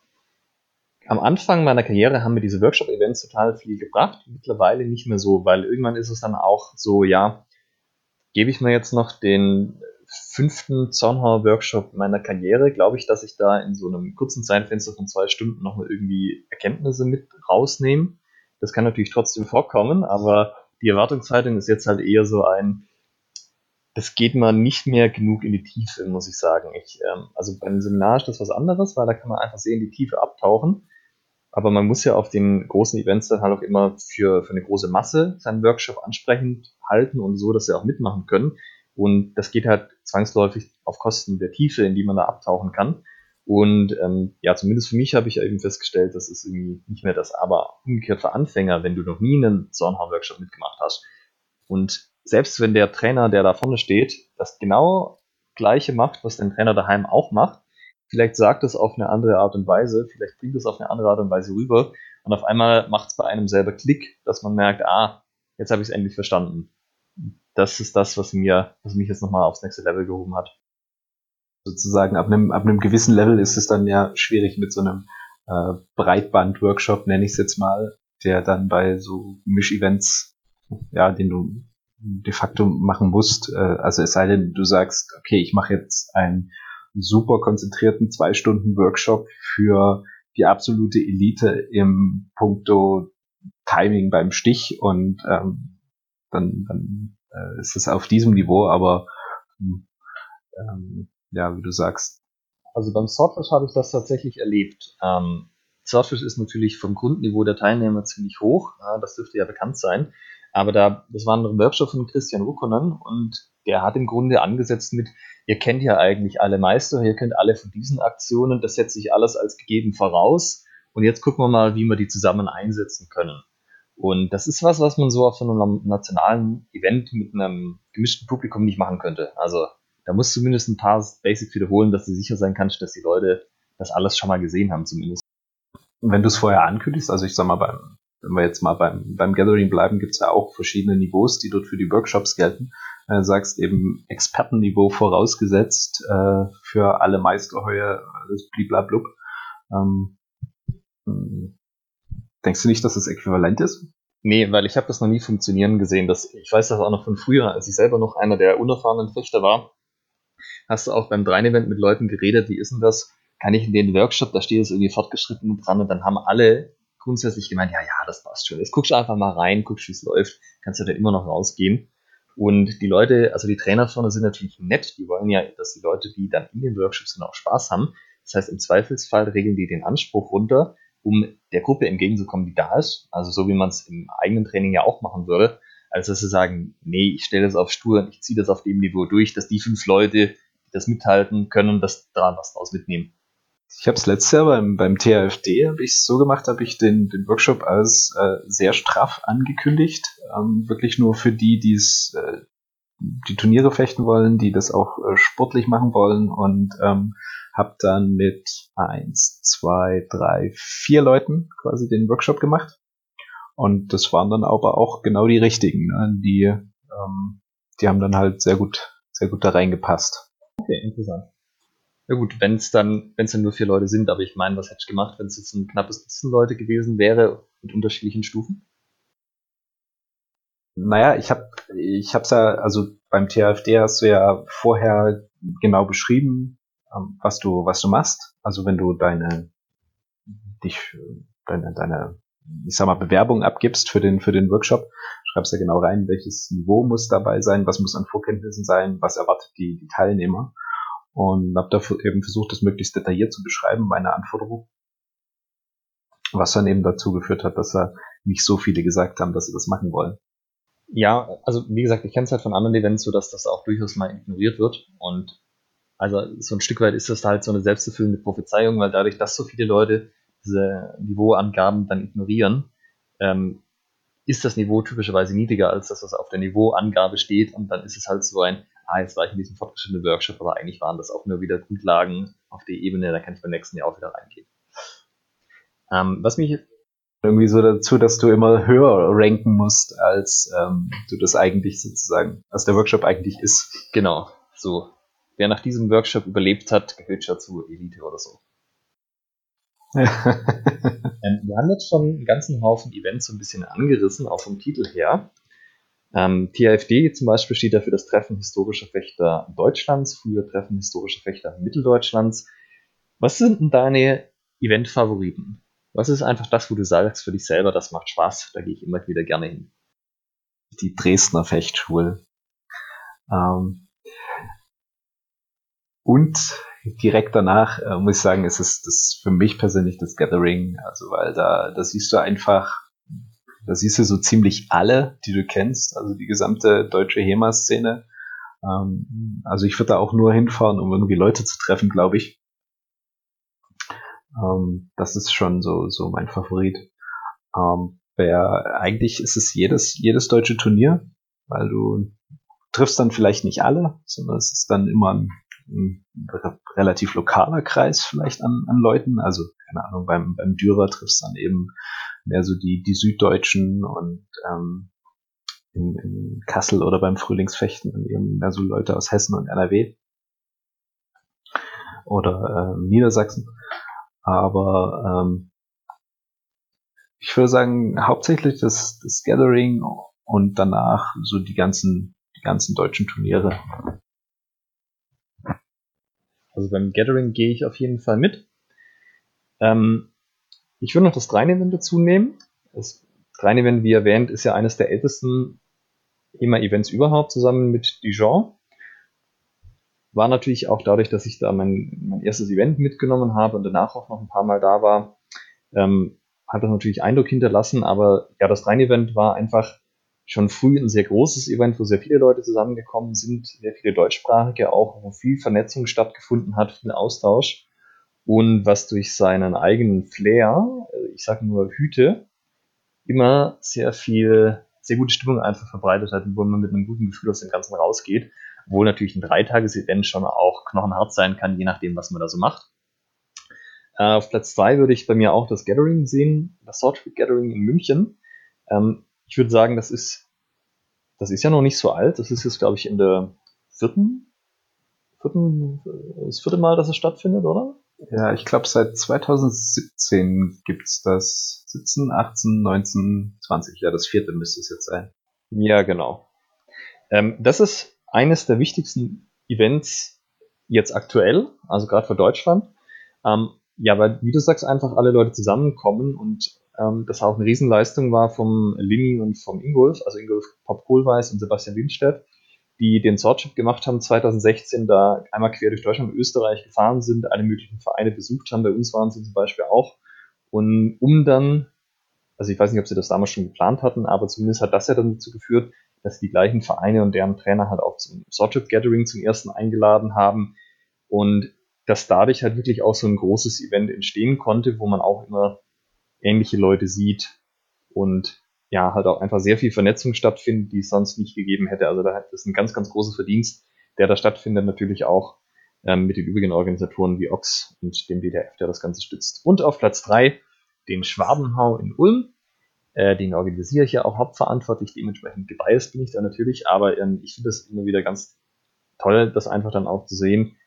am Anfang meiner Karriere haben mir diese Workshop-Events total viel gebracht. Mittlerweile nicht mehr so, weil irgendwann ist es dann auch so, ja, gebe ich mir jetzt noch den fünften Zornhauer-Workshop meiner Karriere, glaube ich, dass ich da in so einem kurzen Zeitfenster von zwei Stunden nochmal irgendwie Erkenntnisse mit rausnehme. Das kann natürlich trotzdem vorkommen, aber die Erwartungshaltung ist jetzt halt eher so ein, das geht man nicht mehr genug in die Tiefe, muss ich sagen. Ich, ähm, also beim Seminar ist das was anderes, weil da kann man einfach sehen, die Tiefe abtauchen. Aber man muss ja auf den großen Events dann halt auch immer für, für eine große Masse seinen Workshop ansprechend halten und so, dass sie auch mitmachen können. Und das geht halt zwangsläufig auf Kosten der Tiefe, in die man da abtauchen kann. Und ähm, ja, zumindest für mich habe ich ja eben festgestellt, das ist irgendwie nicht mehr das. Aber umgekehrt für Anfänger, wenn du noch nie einen Zornhorn-Workshop mitgemacht hast und selbst wenn der Trainer, der da vorne steht, das genau gleiche macht, was der Trainer daheim auch macht, vielleicht sagt es auf eine andere Art und Weise, vielleicht bringt es auf eine andere Art und Weise rüber und auf einmal macht es bei einem selber Klick, dass man merkt, ah, jetzt habe ich es endlich verstanden. Das ist das, was mir, was mich jetzt nochmal aufs nächste Level gehoben hat. Sozusagen ab einem, ab einem gewissen Level ist es dann ja schwierig mit so einem äh, Breitband-Workshop, nenne ich es jetzt mal, der dann bei so Misch-Events, ja, den du de facto machen musst. Äh, also es sei denn, du sagst, okay, ich mache jetzt einen super konzentrierten zwei Stunden Workshop für die absolute Elite im Punkto Timing beim Stich und ähm, dann, dann äh, ist es auf diesem Niveau, aber hm, ähm, ja, wie du sagst. Also beim Swordfish habe ich das tatsächlich erlebt. Ähm, Swordfish ist natürlich vom Grundniveau der Teilnehmer ziemlich hoch, das dürfte ja bekannt sein. Aber da, das war ein Workshop von Christian Rukonen und der hat im Grunde angesetzt mit, ihr kennt ja eigentlich alle Meister, ihr kennt alle von diesen Aktionen, das setzt sich alles als gegeben voraus und jetzt gucken wir mal, wie wir die zusammen einsetzen können. Und das ist was, was man so auf so einem nationalen Event mit einem gemischten Publikum nicht machen könnte. Also da musst du zumindest ein paar Basics wiederholen, dass du sicher sein kannst, dass die Leute das alles schon mal gesehen haben zumindest. wenn du es vorher ankündigst, also ich sag mal beim wenn wir jetzt mal beim, beim Gathering bleiben, gibt es ja auch verschiedene Niveaus, die dort für die Workshops gelten. Äh, sagst eben Expertenniveau vorausgesetzt äh, für alle Meisterheuer, alles bliblablub. Ähm, hm, denkst du nicht, dass das äquivalent ist? Nee, weil ich habe das noch nie funktionieren gesehen. Das, ich weiß das auch noch von früher, als ich selber noch einer der unerfahrenen Fechter war. Hast du auch beim Drein-Event mit Leuten geredet, wie ist denn das? Kann ich in den Workshop, da steht es irgendwie fortgeschritten dran und dann haben alle grundsätzlich gemeint, ja, ja, das passt schon. Jetzt guckst du einfach mal rein, guckst, wie es läuft, kannst du dann immer noch rausgehen. Und die Leute, also die Trainer vorne sind natürlich nett, die wollen ja, dass die Leute, die dann in den Workshops sind, auch Spaß haben. Das heißt, im Zweifelsfall regeln die den Anspruch runter, um der Gruppe entgegenzukommen, die da ist. Also so wie man es im eigenen Training ja auch machen würde, als dass sie sagen, nee, ich stelle das auf Stur und ich ziehe das auf dem Niveau durch, dass die fünf Leute, die das mithalten können, das da was draus mitnehmen. Ich habe es letztes Jahr beim, beim TAFD habe ich so gemacht, habe ich den, den Workshop als äh, sehr straff angekündigt. Ähm, wirklich nur für die, die es äh, die Turniere fechten wollen, die das auch äh, sportlich machen wollen und ähm, habe dann mit eins, zwei, drei, vier Leuten quasi den Workshop gemacht. Und das waren dann aber auch genau die richtigen, ne? die, ähm, die haben dann halt sehr gut, sehr gut da reingepasst. Okay, interessant. Ja gut, wenn es dann, wenn es dann nur vier Leute sind, aber ich meine, was hätte ich gemacht, wenn es jetzt ein knappes Dutzend Leute gewesen wäre mit unterschiedlichen Stufen? Naja, ich habe ich hab's ja, also beim TFD hast du ja vorher genau beschrieben, ähm, was du, was du machst. Also wenn du deine, dich, deine, deine, ich sag mal, Bewerbung abgibst für den, für den Workshop, schreibst ja genau rein, welches Niveau muss dabei sein, was muss an Vorkenntnissen sein, was erwartet die, die Teilnehmer und habe da eben versucht, das möglichst detailliert zu beschreiben, meine Anforderung. Was dann eben dazu geführt hat, dass da nicht so viele gesagt haben, dass sie das machen wollen. Ja, also wie gesagt, ich kenne es halt von anderen Events so, dass das auch durchaus mal ignoriert wird. Und also so ein Stück weit ist das halt so eine selbsterfüllende Prophezeiung, weil dadurch, dass so viele Leute diese Niveauangaben dann ignorieren, ähm, ist das Niveau typischerweise niedriger als das, was auf der Niveauangabe steht. Und dann ist es halt so ein, ah, jetzt war ich in diesem fortgeschrittenen Workshop, aber eigentlich waren das auch nur wieder Grundlagen auf die Ebene, da kann ich beim nächsten Jahr auch wieder reingehen. Ähm, was mich irgendwie so dazu, dass du immer höher ranken musst, als ähm, du das eigentlich sozusagen, als der Workshop eigentlich ist. Genau, so. Wer nach diesem Workshop überlebt hat, gehört schon zur Elite oder so. ähm, wir haben jetzt schon einen ganzen Haufen Events so ein bisschen angerissen, auch vom Titel her. Ähm, TAFD zum Beispiel steht dafür das Treffen historischer Fechter Deutschlands, früher Treffen historischer Fechter Mitteldeutschlands. Was sind denn deine Event-Favoriten? Was ist einfach das, wo du sagst für dich selber, das macht Spaß, da gehe ich immer wieder gerne hin? Die Dresdner Fechtschule. Ähm und direkt danach äh, muss ich sagen, ist es das für mich persönlich das Gathering, also weil da, da siehst du einfach da siehst du so ziemlich alle, die du kennst, also die gesamte deutsche HEMA-Szene. Ähm, also ich würde da auch nur hinfahren, um irgendwie Leute zu treffen, glaube ich. Ähm, das ist schon so, so mein Favorit. Ähm, wer, eigentlich ist es jedes, jedes deutsche Turnier, weil du triffst dann vielleicht nicht alle, sondern es ist dann immer ein, relativ lokaler Kreis vielleicht an, an Leuten. Also, keine Ahnung, beim, beim Dürer triffst du dann eben mehr so die, die Süddeutschen und ähm, in, in Kassel oder beim Frühlingsfechten dann eben mehr so Leute aus Hessen und NRW oder äh, Niedersachsen. Aber ähm, ich würde sagen, hauptsächlich das, das Gathering und danach so die ganzen, die ganzen deutschen Turniere. Also beim Gathering gehe ich auf jeden Fall mit. Ähm, ich würde noch das Drein-Event dazu nehmen. Das Drein-Event, wie erwähnt, ist ja eines der ältesten EMA-Events überhaupt, zusammen mit Dijon. War natürlich auch dadurch, dass ich da mein, mein erstes Event mitgenommen habe und danach auch noch ein paar Mal da war, ähm, hat das natürlich Eindruck hinterlassen, aber ja, das Rhein-Event war einfach schon früh ein sehr großes Event, wo sehr viele Leute zusammengekommen sind, sehr viele Deutschsprachige auch, wo viel Vernetzung stattgefunden hat, viel Austausch und was durch seinen eigenen Flair, äh, ich sage nur Hüte, immer sehr viel, sehr gute Stimmung einfach verbreitet hat, wo man mit einem guten Gefühl aus dem Ganzen rausgeht. Obwohl natürlich ein Dreitages-Event schon auch knochenhart sein kann, je nachdem, was man da so macht. Äh, auf Platz zwei würde ich bei mir auch das Gathering sehen, das Sword Gathering in München. Ähm, ich würde sagen, das ist, das ist ja noch nicht so alt. Das ist jetzt, glaube ich, in der vierten, vierten, das vierte Mal, dass es stattfindet, oder? Ja, ich glaube, seit 2017 gibt's das. 17, 18, 19, 20. Ja, das vierte müsste es jetzt sein. Ja, genau. Ähm, das ist eines der wichtigsten Events jetzt aktuell, also gerade für Deutschland. Ähm, ja, weil, wie du sagst, einfach alle Leute zusammenkommen und ähm, das auch eine Riesenleistung war vom Lini und vom Ingolf, also Ingolf Pop-Kohlweiß und Sebastian Lindstedt, die den Swordship gemacht haben 2016, da einmal quer durch Deutschland und Österreich gefahren sind, alle möglichen Vereine besucht haben. Bei uns waren sie zum Beispiel auch. Und um dann, also ich weiß nicht, ob sie das damals schon geplant hatten, aber zumindest hat das ja dann dazu geführt, dass die gleichen Vereine und deren Trainer halt auch zum Swordship Gathering zum ersten eingeladen haben. Und dass dadurch halt wirklich auch so ein großes Event entstehen konnte, wo man auch immer ähnliche Leute sieht und ja, halt auch einfach sehr viel Vernetzung stattfindet, die es sonst nicht gegeben hätte. Also da ist ein ganz, ganz großer Verdienst, der da stattfindet, natürlich auch ähm, mit den übrigen Organisatoren wie Ox und dem WDF, der das Ganze stützt. Und auf Platz drei den Schwabenhau in Ulm. Äh, den organisiere ich ja auch hauptverantwortlich, dementsprechend gebiased bin ich da natürlich, aber ähm, ich finde es immer wieder ganz toll, das einfach dann auch zu sehen.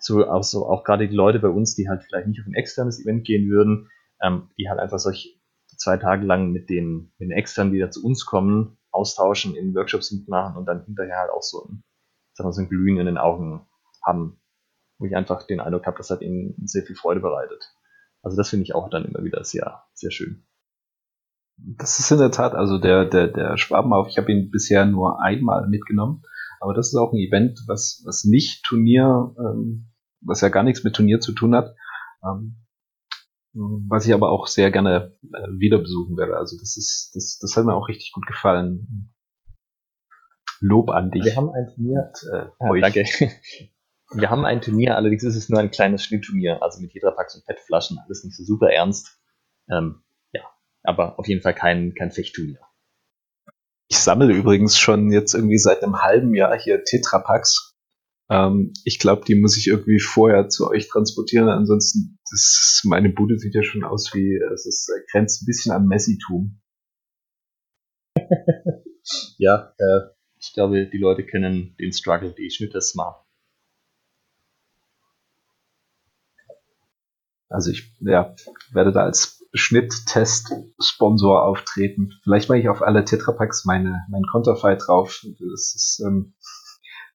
So, auch, so, auch gerade die Leute bei uns, die halt vielleicht nicht auf ein externes Event gehen würden, ähm, die halt einfach solch zwei Tage lang mit den, mit den Externen, die da zu uns kommen, austauschen, in Workshops mitmachen und dann hinterher halt auch so ein, sagen wir, so ein Glühen in den Augen haben, wo ich einfach den Eindruck habe, das hat ihnen sehr viel Freude bereitet. Also das finde ich auch dann immer wieder sehr, sehr schön. Das ist in der Tat, also der, der, der Schwabenlauf, ich habe ihn bisher nur einmal mitgenommen, aber das ist auch ein Event, was, was nicht Turnier, ähm, was ja gar nichts mit Turnier zu tun hat, ähm, was ich aber auch sehr gerne äh, wieder besuchen werde. Also das ist, das, das hat mir auch richtig gut gefallen. Lob an dich. Wir haben ein Turnier. Und, äh, ah, danke. Wir haben ein Turnier, allerdings ist es nur ein kleines Schnittturnier, also mit Tetrapacks und PET-Flaschen, alles nicht so super ernst. Ähm, ja, aber auf jeden Fall kein, kein Fechtturnier. Ich sammle übrigens schon jetzt irgendwie seit einem halben Jahr hier Tetrapacks. Ähm, ich glaube, die muss ich irgendwie vorher zu euch transportieren. Ansonsten, das, meine Bude sieht ja schon aus wie, es ist, grenzt ein bisschen am Messitum. ja, äh, ich glaube, die Leute kennen den Struggle, die Schnitte smart. Also ich ja, werde da als Schnitttest-Sponsor auftreten. Vielleicht mache ich auf alle Tetrapacks meine, mein Konterfei drauf. Das ist, ähm,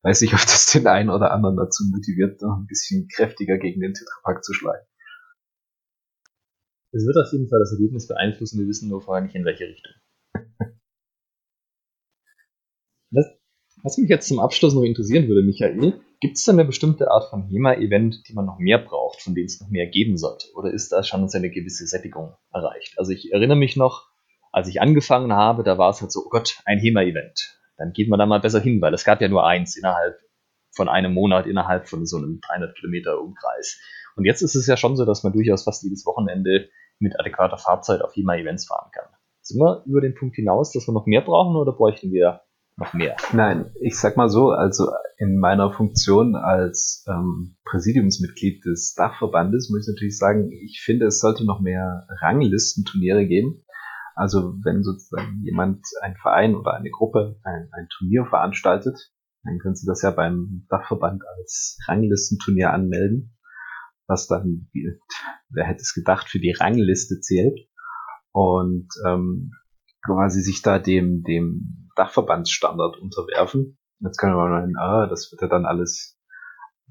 weiß nicht, ob das den einen oder anderen dazu motiviert, noch ein bisschen kräftiger gegen den Tetrapack zu schlagen. Es wird auf jeden Fall das Ergebnis beeinflussen, wir wissen nur vorher nicht in welche Richtung. Was, was mich jetzt zum Abschluss noch interessieren würde, Michael, Gibt es denn eine bestimmte Art von HEMA-Event, die man noch mehr braucht, von denen es noch mehr geben sollte? Oder ist da schon eine gewisse Sättigung erreicht? Also ich erinnere mich noch, als ich angefangen habe, da war es halt so, oh Gott, ein HEMA-Event. Dann geht man da mal besser hin, weil es gab ja nur eins innerhalb von einem Monat, innerhalb von so einem 300 Kilometer Umkreis. Und jetzt ist es ja schon so, dass man durchaus fast jedes Wochenende mit adäquater Fahrzeit auf HEMA-Events fahren kann. Sind wir über den Punkt hinaus, dass wir noch mehr brauchen oder bräuchten wir noch mehr? Nein, ich sag mal so, also in meiner Funktion als ähm, Präsidiumsmitglied des Dachverbandes muss ich natürlich sagen, ich finde, es sollte noch mehr Ranglistenturniere geben. Also wenn sozusagen jemand, ein Verein oder eine Gruppe ein, ein Turnier veranstaltet, dann können sie das ja beim Dachverband als Ranglistenturnier anmelden, was dann, wer hätte es gedacht, für die Rangliste zählt. Und ähm, quasi sich da dem, dem Dachverbandsstandard unterwerfen. Jetzt können wir mal meinen, ah, das wird ja dann alles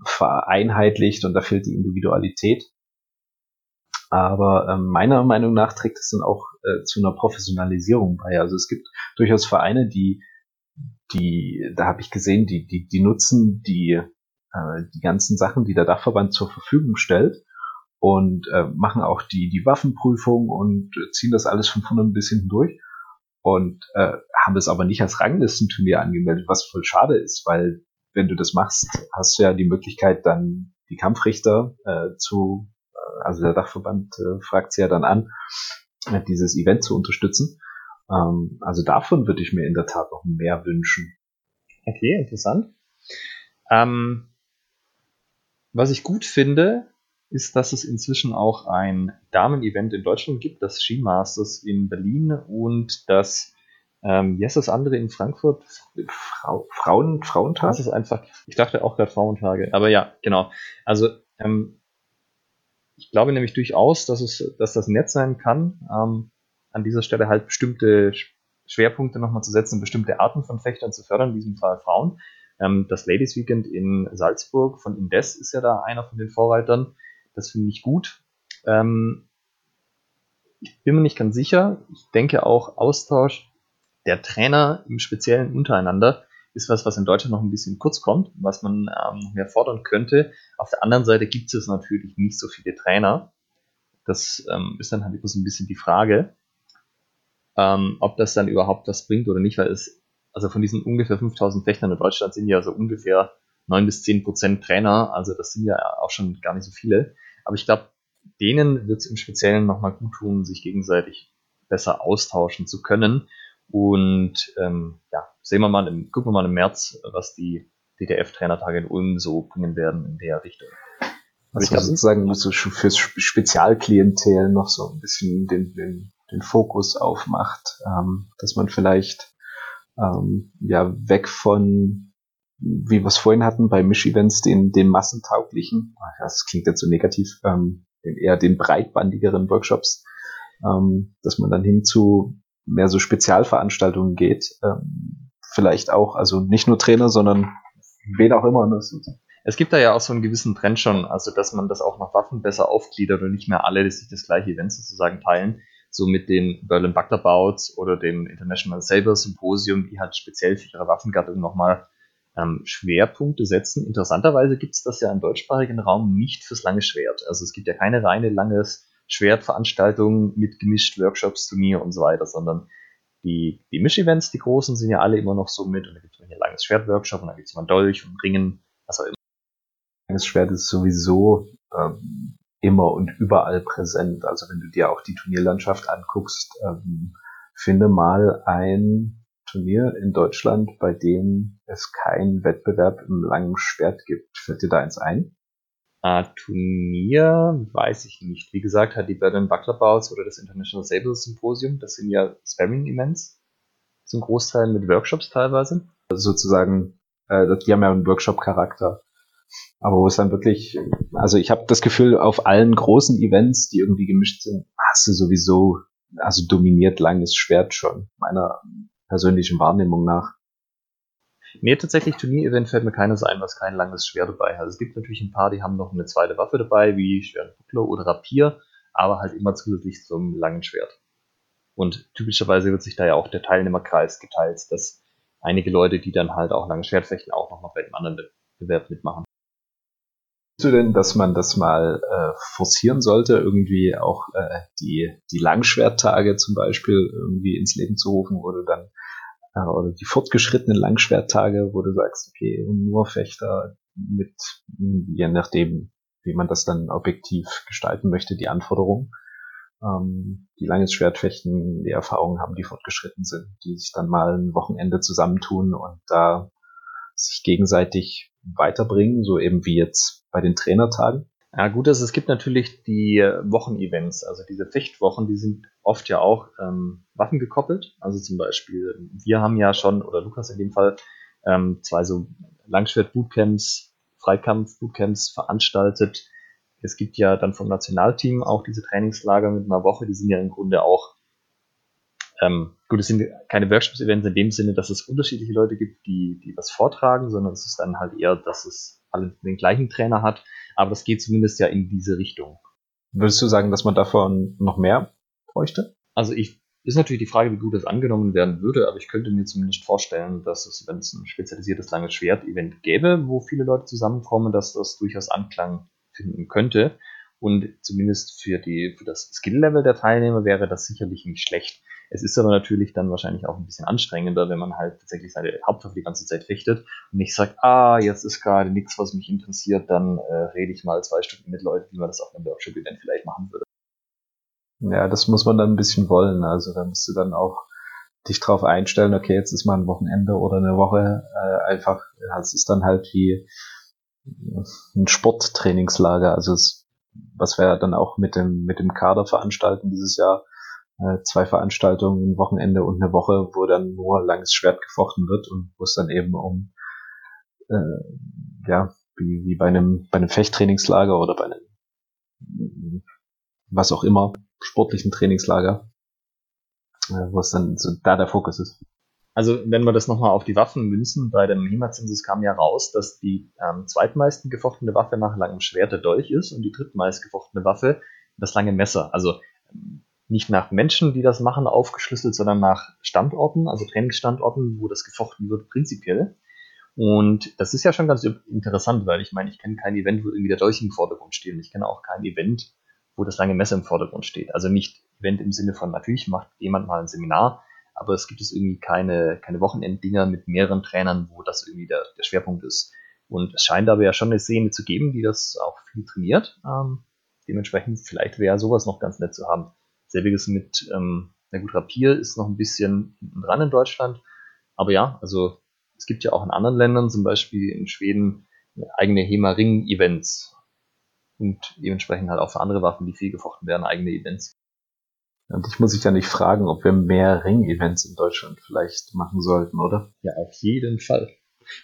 vereinheitlicht und da fehlt die Individualität. Aber äh, meiner Meinung nach trägt es dann auch äh, zu einer Professionalisierung bei. Also es gibt durchaus Vereine, die, die, da habe ich gesehen, die, die, die nutzen die, äh, die ganzen Sachen, die der Dachverband zur Verfügung stellt und äh, machen auch die, die Waffenprüfung und ziehen das alles von vorne bis hinten durch und äh, haben es aber nicht als Ranglistenturnier angemeldet, was voll schade ist, weil wenn du das machst, hast du ja die Möglichkeit, dann die Kampfrichter äh, zu, also der Dachverband äh, fragt sie ja dann an, äh, dieses Event zu unterstützen. Ähm, also davon würde ich mir in der Tat noch mehr wünschen. Okay, interessant. Ähm, was ich gut finde, ist, dass es inzwischen auch ein Damen-Event in Deutschland gibt, das Ski Masters in Berlin und das, ähm, heißt das andere in Frankfurt? Frau, Frauen, Frauentag? Das ist einfach, ich dachte auch gerade Frauentage, aber ja, genau. Also, ähm, ich glaube nämlich durchaus, dass es, dass das nett sein kann, ähm, an dieser Stelle halt bestimmte Schwerpunkte nochmal zu setzen, bestimmte Arten von Fechtern zu fördern, in diesem Fall Frauen. Ähm, das Ladies Weekend in Salzburg von Indes ist ja da einer von den Vorreitern. Das finde ich gut. Ähm, ich bin mir nicht ganz sicher. Ich denke auch Austausch der Trainer im Speziellen untereinander ist was, was in Deutschland noch ein bisschen kurz kommt, was man ähm, mehr fordern könnte. Auf der anderen Seite gibt es natürlich nicht so viele Trainer. Das ähm, ist dann halt immer so ein bisschen die Frage, ähm, ob das dann überhaupt was bringt oder nicht, weil es, also von diesen ungefähr 5000 Fechtern in Deutschland sind ja so ungefähr neun bis zehn Prozent Trainer, also das sind ja auch schon gar nicht so viele. Aber ich glaube, denen wird es im Speziellen nochmal gut tun, sich gegenseitig besser austauschen zu können. Und ähm, ja, sehen wir mal, im, gucken wir mal im März, was die DTF-Trainertage in Ulm so bringen werden in der Richtung. Was man sozusagen so fürs Spezialklientel noch so ein bisschen den, den, den Fokus aufmacht, ähm, dass man vielleicht ähm, ja weg von, wie wir es vorhin hatten, bei Misch-Events, den, den massentauglichen, das klingt jetzt so negativ, ähm, eher den breitbandigeren Workshops, ähm, dass man dann hin zu mehr so Spezialveranstaltungen geht, ähm, vielleicht auch, also nicht nur Trainer, sondern wen auch immer. Ne? Es gibt da ja auch so einen gewissen Trend schon, also dass man das auch nach Waffen besser aufgliedert und nicht mehr alle sich das gleiche Event sozusagen teilen. So mit den Berlin Bouts oder dem International Saber Symposium, die halt speziell für ihre Waffengattung nochmal ähm, Schwerpunkte setzen. Interessanterweise gibt es das ja im deutschsprachigen Raum nicht fürs lange Schwert. Also es gibt ja keine reine langes Schwertveranstaltung mit gemischt Workshops, Turnier und so weiter, sondern die, die Misch-Events, die großen, sind ja alle immer noch so mit und da gibt es ein langes Schwert-Workshop und dann gibt es mal Dolch und Ringen, was auch immer. Langes Schwert ist sowieso ähm, immer und überall präsent. Also wenn du dir auch die Turnierlandschaft anguckst, ähm, finde mal ein Turnier in Deutschland, bei dem es keinen Wettbewerb im langen Schwert gibt. Fällt dir da eins ein? Äh, Turnier weiß ich nicht. Wie gesagt, hat die Berlin Buckler Bouts oder das International Sable Symposium, das sind ja Sparring-Events, zum Großteil mit Workshops teilweise. Also sozusagen, äh, die haben ja einen Workshop-Charakter. Aber wo es dann wirklich, also ich habe das Gefühl, auf allen großen Events, die irgendwie gemischt sind, hast du sowieso, also dominiert langes Schwert schon, meiner persönlichen Wahrnehmung nach. Nee, tatsächlich Turnier-Event fällt mir keines ein, was kein langes Schwert dabei hat. Es gibt natürlich ein paar, die haben noch eine zweite Waffe dabei, wie Schwertbuckler oder Rapier, aber halt immer zusätzlich zum langen Schwert. Und typischerweise wird sich da ja auch der Teilnehmerkreis geteilt, dass einige Leute, die dann halt auch lange Schwert fechten, auch noch bei dem anderen Bewerb mitmachen. du denn, dass man das mal äh, forcieren sollte, irgendwie auch äh, die, die Langschwerttage zum Beispiel irgendwie ins Leben zu rufen, wo du dann äh, oder die fortgeschrittenen Langschwerttage, wo du sagst, okay, nur Fechter mit, je nachdem, wie man das dann objektiv gestalten möchte, die Anforderungen, ähm, die langes Schwertfechten, die Erfahrungen haben, die fortgeschritten sind, die sich dann mal ein Wochenende zusammentun und da sich gegenseitig weiterbringen, so eben wie jetzt bei den Trainertagen. Ja, gut, also es gibt natürlich die Wochenevents, also diese Fechtwochen, die sind oft ja auch ähm, waffengekoppelt. Also zum Beispiel, wir haben ja schon, oder Lukas in dem Fall, ähm, zwei so Langschwert-Bootcamps, Freikampf-Bootcamps veranstaltet. Es gibt ja dann vom Nationalteam auch diese Trainingslager mit einer Woche, die sind ja im Grunde auch, ähm, gut, es sind keine Workshops-Events in dem Sinne, dass es unterschiedliche Leute gibt, die, die was vortragen, sondern es ist dann halt eher, dass es alle den gleichen Trainer hat aber das geht zumindest ja in diese Richtung. Würdest du sagen, dass man davon noch mehr bräuchte? Also ich ist natürlich die Frage, wie gut das angenommen werden würde, aber ich könnte mir zumindest vorstellen, dass es, wenn es ein spezialisiertes langes Schwert-Event gäbe, wo viele Leute zusammenkommen, dass das durchaus Anklang finden könnte. Und zumindest für, die, für das Skill-Level der Teilnehmer wäre das sicherlich nicht schlecht. Es ist aber natürlich dann wahrscheinlich auch ein bisschen anstrengender, wenn man halt tatsächlich seine Hauptwaffe die ganze Zeit fechtet und nicht sagt, ah, jetzt ist gerade nichts, was mich interessiert, dann äh, rede ich mal zwei Stunden mit Leuten, wie man das auf einem Workshop-Event vielleicht machen würde. Ja, das muss man dann ein bisschen wollen. Also da musst du dann auch dich drauf einstellen, okay, jetzt ist mal ein Wochenende oder eine Woche äh, einfach, ja, es ist dann halt wie ein Sporttrainingslager. Also es, was wir dann auch mit dem, mit dem Kader veranstalten dieses Jahr, äh, zwei Veranstaltungen, ein Wochenende und eine Woche, wo dann nur langes Schwert gefochten wird und wo es dann eben um äh, ja, wie, wie bei einem bei einem Fechttrainingslager oder bei einem was auch immer, sportlichen Trainingslager, äh, wo es dann so da der Fokus ist. Also wenn wir das nochmal auf die Waffen münzen, bei dem HEMA-Zensus kam ja raus, dass die ähm, zweitmeisten gefochtene Waffe nach langem Schwert der Dolch ist und die drittmeist gefochtene Waffe das lange Messer. Also nicht nach Menschen, die das machen, aufgeschlüsselt, sondern nach Standorten, also Trainingsstandorten, wo das gefochten wird, prinzipiell. Und das ist ja schon ganz interessant, weil ich meine, ich kenne kein Event, wo irgendwie der Dolch im Vordergrund steht. Und ich kenne auch kein Event, wo das lange Messer im Vordergrund steht. Also nicht Event im Sinne von, natürlich macht jemand mal ein Seminar, aber es gibt es irgendwie keine, keine Wochenenddinger mit mehreren Trainern, wo das irgendwie der, der Schwerpunkt ist. Und es scheint aber ja schon eine Szene zu geben, die das auch viel trainiert. Ähm, dementsprechend, vielleicht wäre sowas noch ganz nett zu haben. Selbiges mit, ähm, na gut, Rapier ist noch ein bisschen hinten dran in Deutschland. Aber ja, also es gibt ja auch in anderen Ländern, zum Beispiel in Schweden, eigene HEMA-Ring-Events. Und dementsprechend halt auch für andere Waffen, die viel gefochten werden, eigene Events. Und ich muss sich ja nicht fragen, ob wir mehr Ring-Events in Deutschland vielleicht machen sollten, oder? Ja, auf jeden Fall.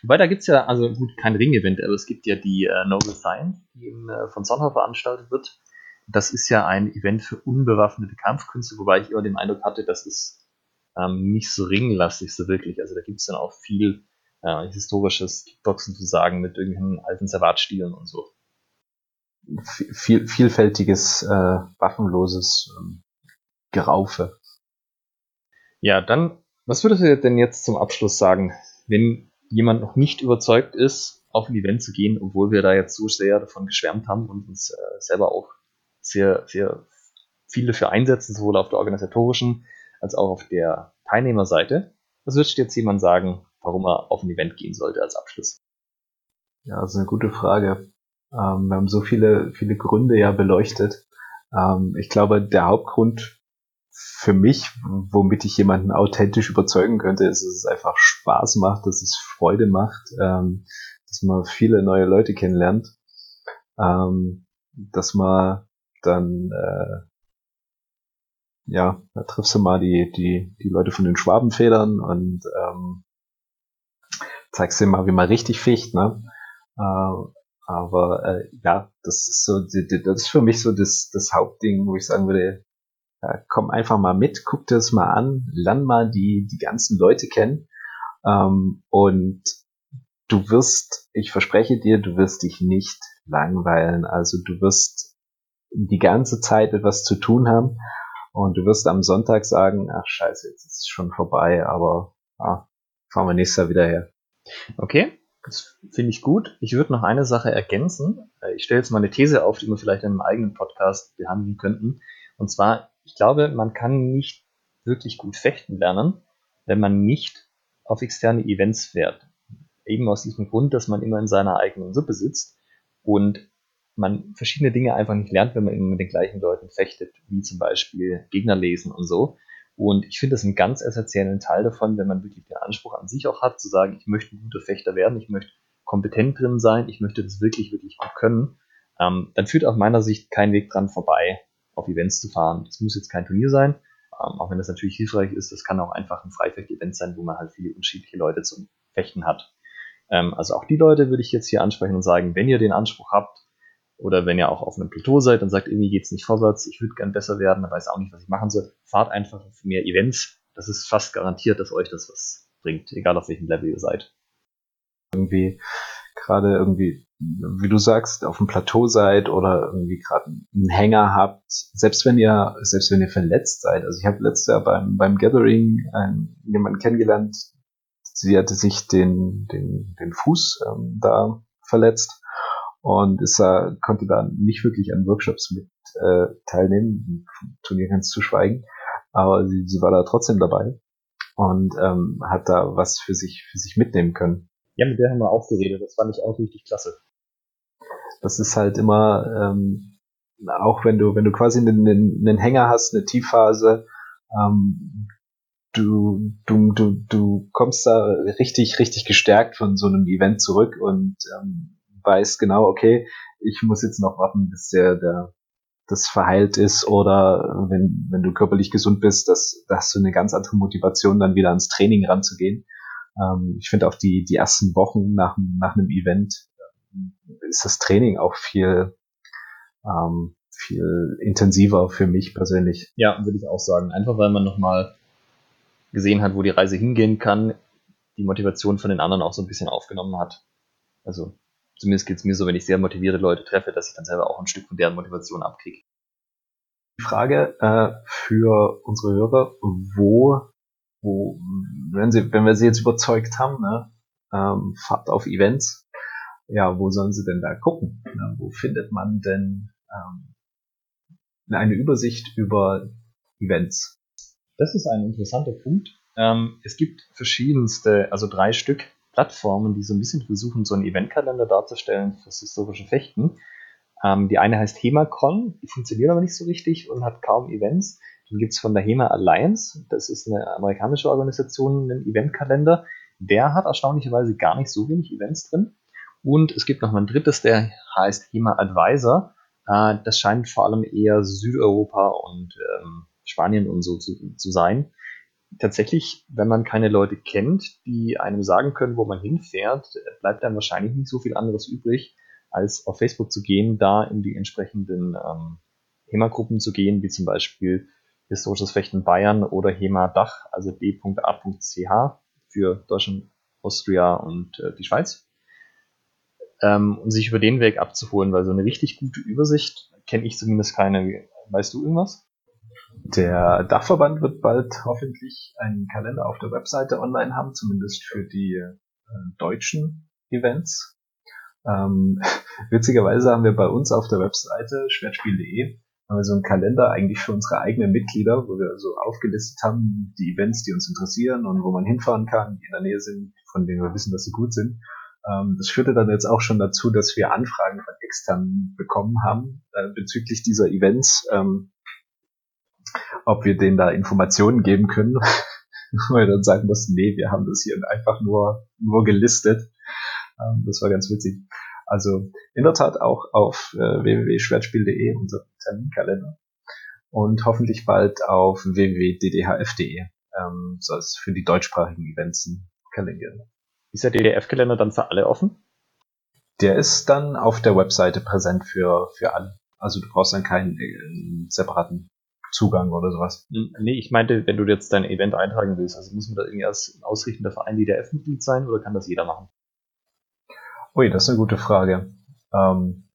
Wobei, da gibt es ja, also gut, kein Ring-Event, aber es gibt ja die äh, Noble Science, die in, äh, von Sonntag veranstaltet wird. Das ist ja ein Event für unbewaffnete Kampfkünste, wobei ich immer den Eindruck hatte, das ist ähm, nicht so ringlastig so wirklich. Also da gibt es dann auch viel äh, historisches Kickboxen zu sagen mit irgendwelchen alten Servatstilen und so. Viel, vielfältiges, äh, waffenloses ähm, Geraufe. Ja, dann, was würdest du denn jetzt zum Abschluss sagen, wenn jemand noch nicht überzeugt ist, auf ein Event zu gehen, obwohl wir da jetzt so sehr davon geschwärmt haben und uns äh, selber auch sehr, sehr viel dafür einsetzen, sowohl auf der organisatorischen als auch auf der Teilnehmerseite. Was würdest du jetzt jemand sagen, warum er auf ein Event gehen sollte als Abschluss? Ja, das ist eine gute Frage. Ähm, wir haben so viele, viele Gründe ja beleuchtet. Ähm, ich glaube, der Hauptgrund für mich, womit ich jemanden authentisch überzeugen könnte, ist, dass es einfach Spaß macht, dass es Freude macht, ähm, dass man viele neue Leute kennenlernt, ähm, dass man dann äh, ja, da triffst du mal die, die, die Leute von den Schwabenfedern und ähm, zeigst dir mal, wie man richtig ficht, ne? Äh, aber äh, ja, das ist so, das ist für mich so das, das Hauptding, wo ich sagen würde, ja, komm einfach mal mit, guck dir das mal an, lern mal die, die ganzen Leute kennen. Ähm, und du wirst, ich verspreche dir, du wirst dich nicht langweilen. Also du wirst die ganze Zeit etwas zu tun haben und du wirst am Sonntag sagen, ach scheiße, jetzt ist es schon vorbei, aber ah, fahren wir nächstes Jahr wieder her. Okay, das finde ich gut. Ich würde noch eine Sache ergänzen. Äh, ich stelle jetzt mal eine These auf, die wir vielleicht in einem eigenen Podcast behandeln könnten. Und zwar, ich glaube, man kann nicht wirklich gut fechten lernen, wenn man nicht auf externe Events fährt. Eben aus diesem Grund, dass man immer in seiner eigenen Suppe sitzt und man verschiedene Dinge einfach nicht lernt, wenn man immer mit den gleichen Leuten fechtet, wie zum Beispiel Gegner lesen und so. Und ich finde das einen ganz essentiellen Teil davon, wenn man wirklich den Anspruch an sich auch hat, zu sagen, ich möchte ein guter Fechter werden, ich möchte kompetent drin sein, ich möchte das wirklich, wirklich gut können, ähm, dann führt aus meiner Sicht kein Weg dran vorbei, auf Events zu fahren. Das muss jetzt kein Turnier sein, ähm, auch wenn das natürlich hilfreich ist, das kann auch einfach ein Freifecht-Event sein, wo man halt viele unterschiedliche Leute zum Fechten hat. Ähm, also auch die Leute würde ich jetzt hier ansprechen und sagen, wenn ihr den Anspruch habt, oder wenn ihr auch auf einem Plateau seid und sagt, irgendwie geht's nicht vorwärts, ich würde gern besser werden, aber weiß auch nicht, was ich machen soll, fahrt einfach auf mehr Events. Das ist fast garantiert, dass euch das was bringt, egal auf welchem Level ihr seid. Irgendwie gerade irgendwie, wie du sagst, auf dem Plateau seid oder irgendwie gerade einen Hänger habt, selbst wenn ihr, selbst wenn ihr verletzt seid. Also ich habe letztes Jahr beim, beim Gathering einen, jemanden kennengelernt, sie hatte sich den, den, den Fuß ähm, da verletzt und ist da, konnte da nicht wirklich an Workshops mit äh, teilnehmen, Turnier ganz zu schweigen, aber sie, sie war da trotzdem dabei und ähm, hat da was für sich für sich mitnehmen können. Ja, mit der haben wir auch geredet, das fand ich auch richtig klasse. Das ist halt immer, ähm, auch wenn du, wenn du quasi einen, einen Hänger hast, eine Tiefphase, ähm, du, du, du, du kommst da richtig, richtig gestärkt von so einem Event zurück und ähm, weiß genau, okay, ich muss jetzt noch warten, bis der, der das verheilt ist oder wenn, wenn du körperlich gesund bist, dass, da hast du eine ganz andere Motivation, dann wieder ans Training ranzugehen. Ähm, ich finde auch die, die ersten Wochen nach, nach einem Event äh, ist das Training auch viel, ähm, viel intensiver für mich persönlich. Ja, würde ich auch sagen. Einfach weil man nochmal gesehen hat, wo die Reise hingehen kann, die Motivation von den anderen auch so ein bisschen aufgenommen hat. Also zumindest geht es mir so, wenn ich sehr motivierte Leute treffe, dass ich dann selber auch ein Stück von deren Motivation abkriege. Die Frage äh, für unsere Hörer, wo, wo, wenn sie, wenn wir sie jetzt überzeugt haben, ne, ähm, Fahrt auf Events, ja, wo sollen sie denn da gucken? Ne? Wo findet man denn ähm, eine Übersicht über Events? Das ist ein interessanter Punkt. Ähm, es gibt verschiedenste, also drei Stück Plattformen, die so ein bisschen versuchen, so einen Eventkalender darzustellen fürs historische Fechten. Ähm, die eine heißt HEMACon, die funktioniert aber nicht so richtig und hat kaum Events. Dann gibt es von der HEMA Alliance, das ist eine amerikanische Organisation, einen Eventkalender. Der hat erstaunlicherweise gar nicht so wenig Events drin. Und es gibt noch mal ein drittes, der heißt HEMA Advisor. Äh, das scheint vor allem eher Südeuropa und ähm, Spanien und so zu, zu sein. Tatsächlich, wenn man keine Leute kennt, die einem sagen können, wo man hinfährt, bleibt dann wahrscheinlich nicht so viel anderes übrig, als auf Facebook zu gehen, da in die entsprechenden ähm, HEMA-Gruppen zu gehen, wie zum Beispiel Historisches Fechten Bayern oder HEMA Dach, also d.a.ch für Deutschland, Austria und äh, die Schweiz. Ähm, und sich über den Weg abzuholen, weil so eine richtig gute Übersicht kenne ich zumindest keine. Weißt du irgendwas? Der Dachverband wird bald hoffentlich einen Kalender auf der Webseite online haben, zumindest für die äh, deutschen Events. Ähm, witzigerweise haben wir bei uns auf der Webseite schwertspiel.de haben wir so einen Kalender eigentlich für unsere eigenen Mitglieder, wo wir so aufgelistet haben, die Events, die uns interessieren und wo man hinfahren kann, die in der Nähe sind, von denen wir wissen, dass sie gut sind. Ähm, das führte dann jetzt auch schon dazu, dass wir Anfragen von externen bekommen haben äh, bezüglich dieser Events, ähm, ob wir denen da Informationen geben können. Weil wir dann sagen mussten, nee, wir haben das hier einfach nur, nur gelistet. Ähm, das war ganz witzig. Also in der Tat auch auf äh, www.schwertspiel.de unser Terminkalender und hoffentlich bald auf www.ddhf.de ähm, so als für die deutschsprachigen Events ein Kalender. Ist der DDF-Kalender dann für alle offen? Der ist dann auf der Webseite präsent für, für alle. Also du brauchst dann keinen äh, separaten Zugang oder sowas. Nee, ich meinte, wenn du jetzt dein Event eintragen willst, also muss man da irgendwie als ausrichtender Verein DDF-Mitglied sein oder kann das jeder machen? Ui, das ist eine gute Frage. Ähm,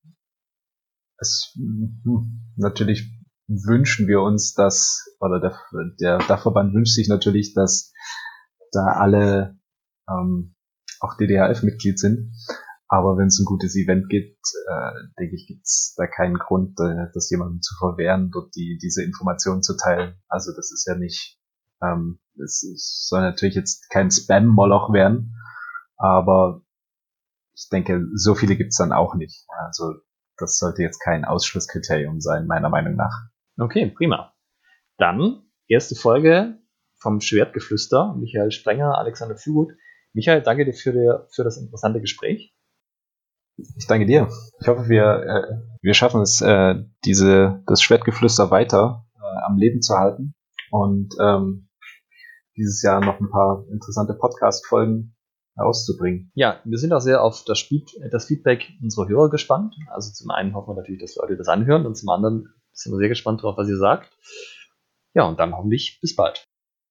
es, hm, natürlich wünschen wir uns, dass, oder der, der Dachverband wünscht sich natürlich, dass da alle ähm, auch DDHF-Mitglied sind. Aber wenn es ein gutes Event gibt, äh, denke ich, gibt es da keinen Grund, äh, das jemandem zu verwehren, dort die, diese Informationen zu teilen. Also das ist ja nicht, ähm, es, es soll natürlich jetzt kein Spam-Moloch werden, aber ich denke, so viele gibt's dann auch nicht. Also das sollte jetzt kein Ausschlusskriterium sein, meiner Meinung nach. Okay, prima. Dann erste Folge vom Schwertgeflüster. Michael Sprenger, Alexander Fügut. Michael, danke dir für, die, für das interessante Gespräch. Ich danke dir. Ich hoffe, wir, äh, wir schaffen es, äh, diese, das Schwertgeflüster weiter äh, am Leben zu halten und ähm, dieses Jahr noch ein paar interessante Podcast-Folgen auszubringen. Ja, wir sind auch sehr auf das, das, Feedback unserer Hörer gespannt. Also zum einen hoffen wir natürlich, dass Leute das anhören und zum anderen sind wir sehr gespannt darauf, was ihr sagt. Ja, und dann hoffentlich bis bald.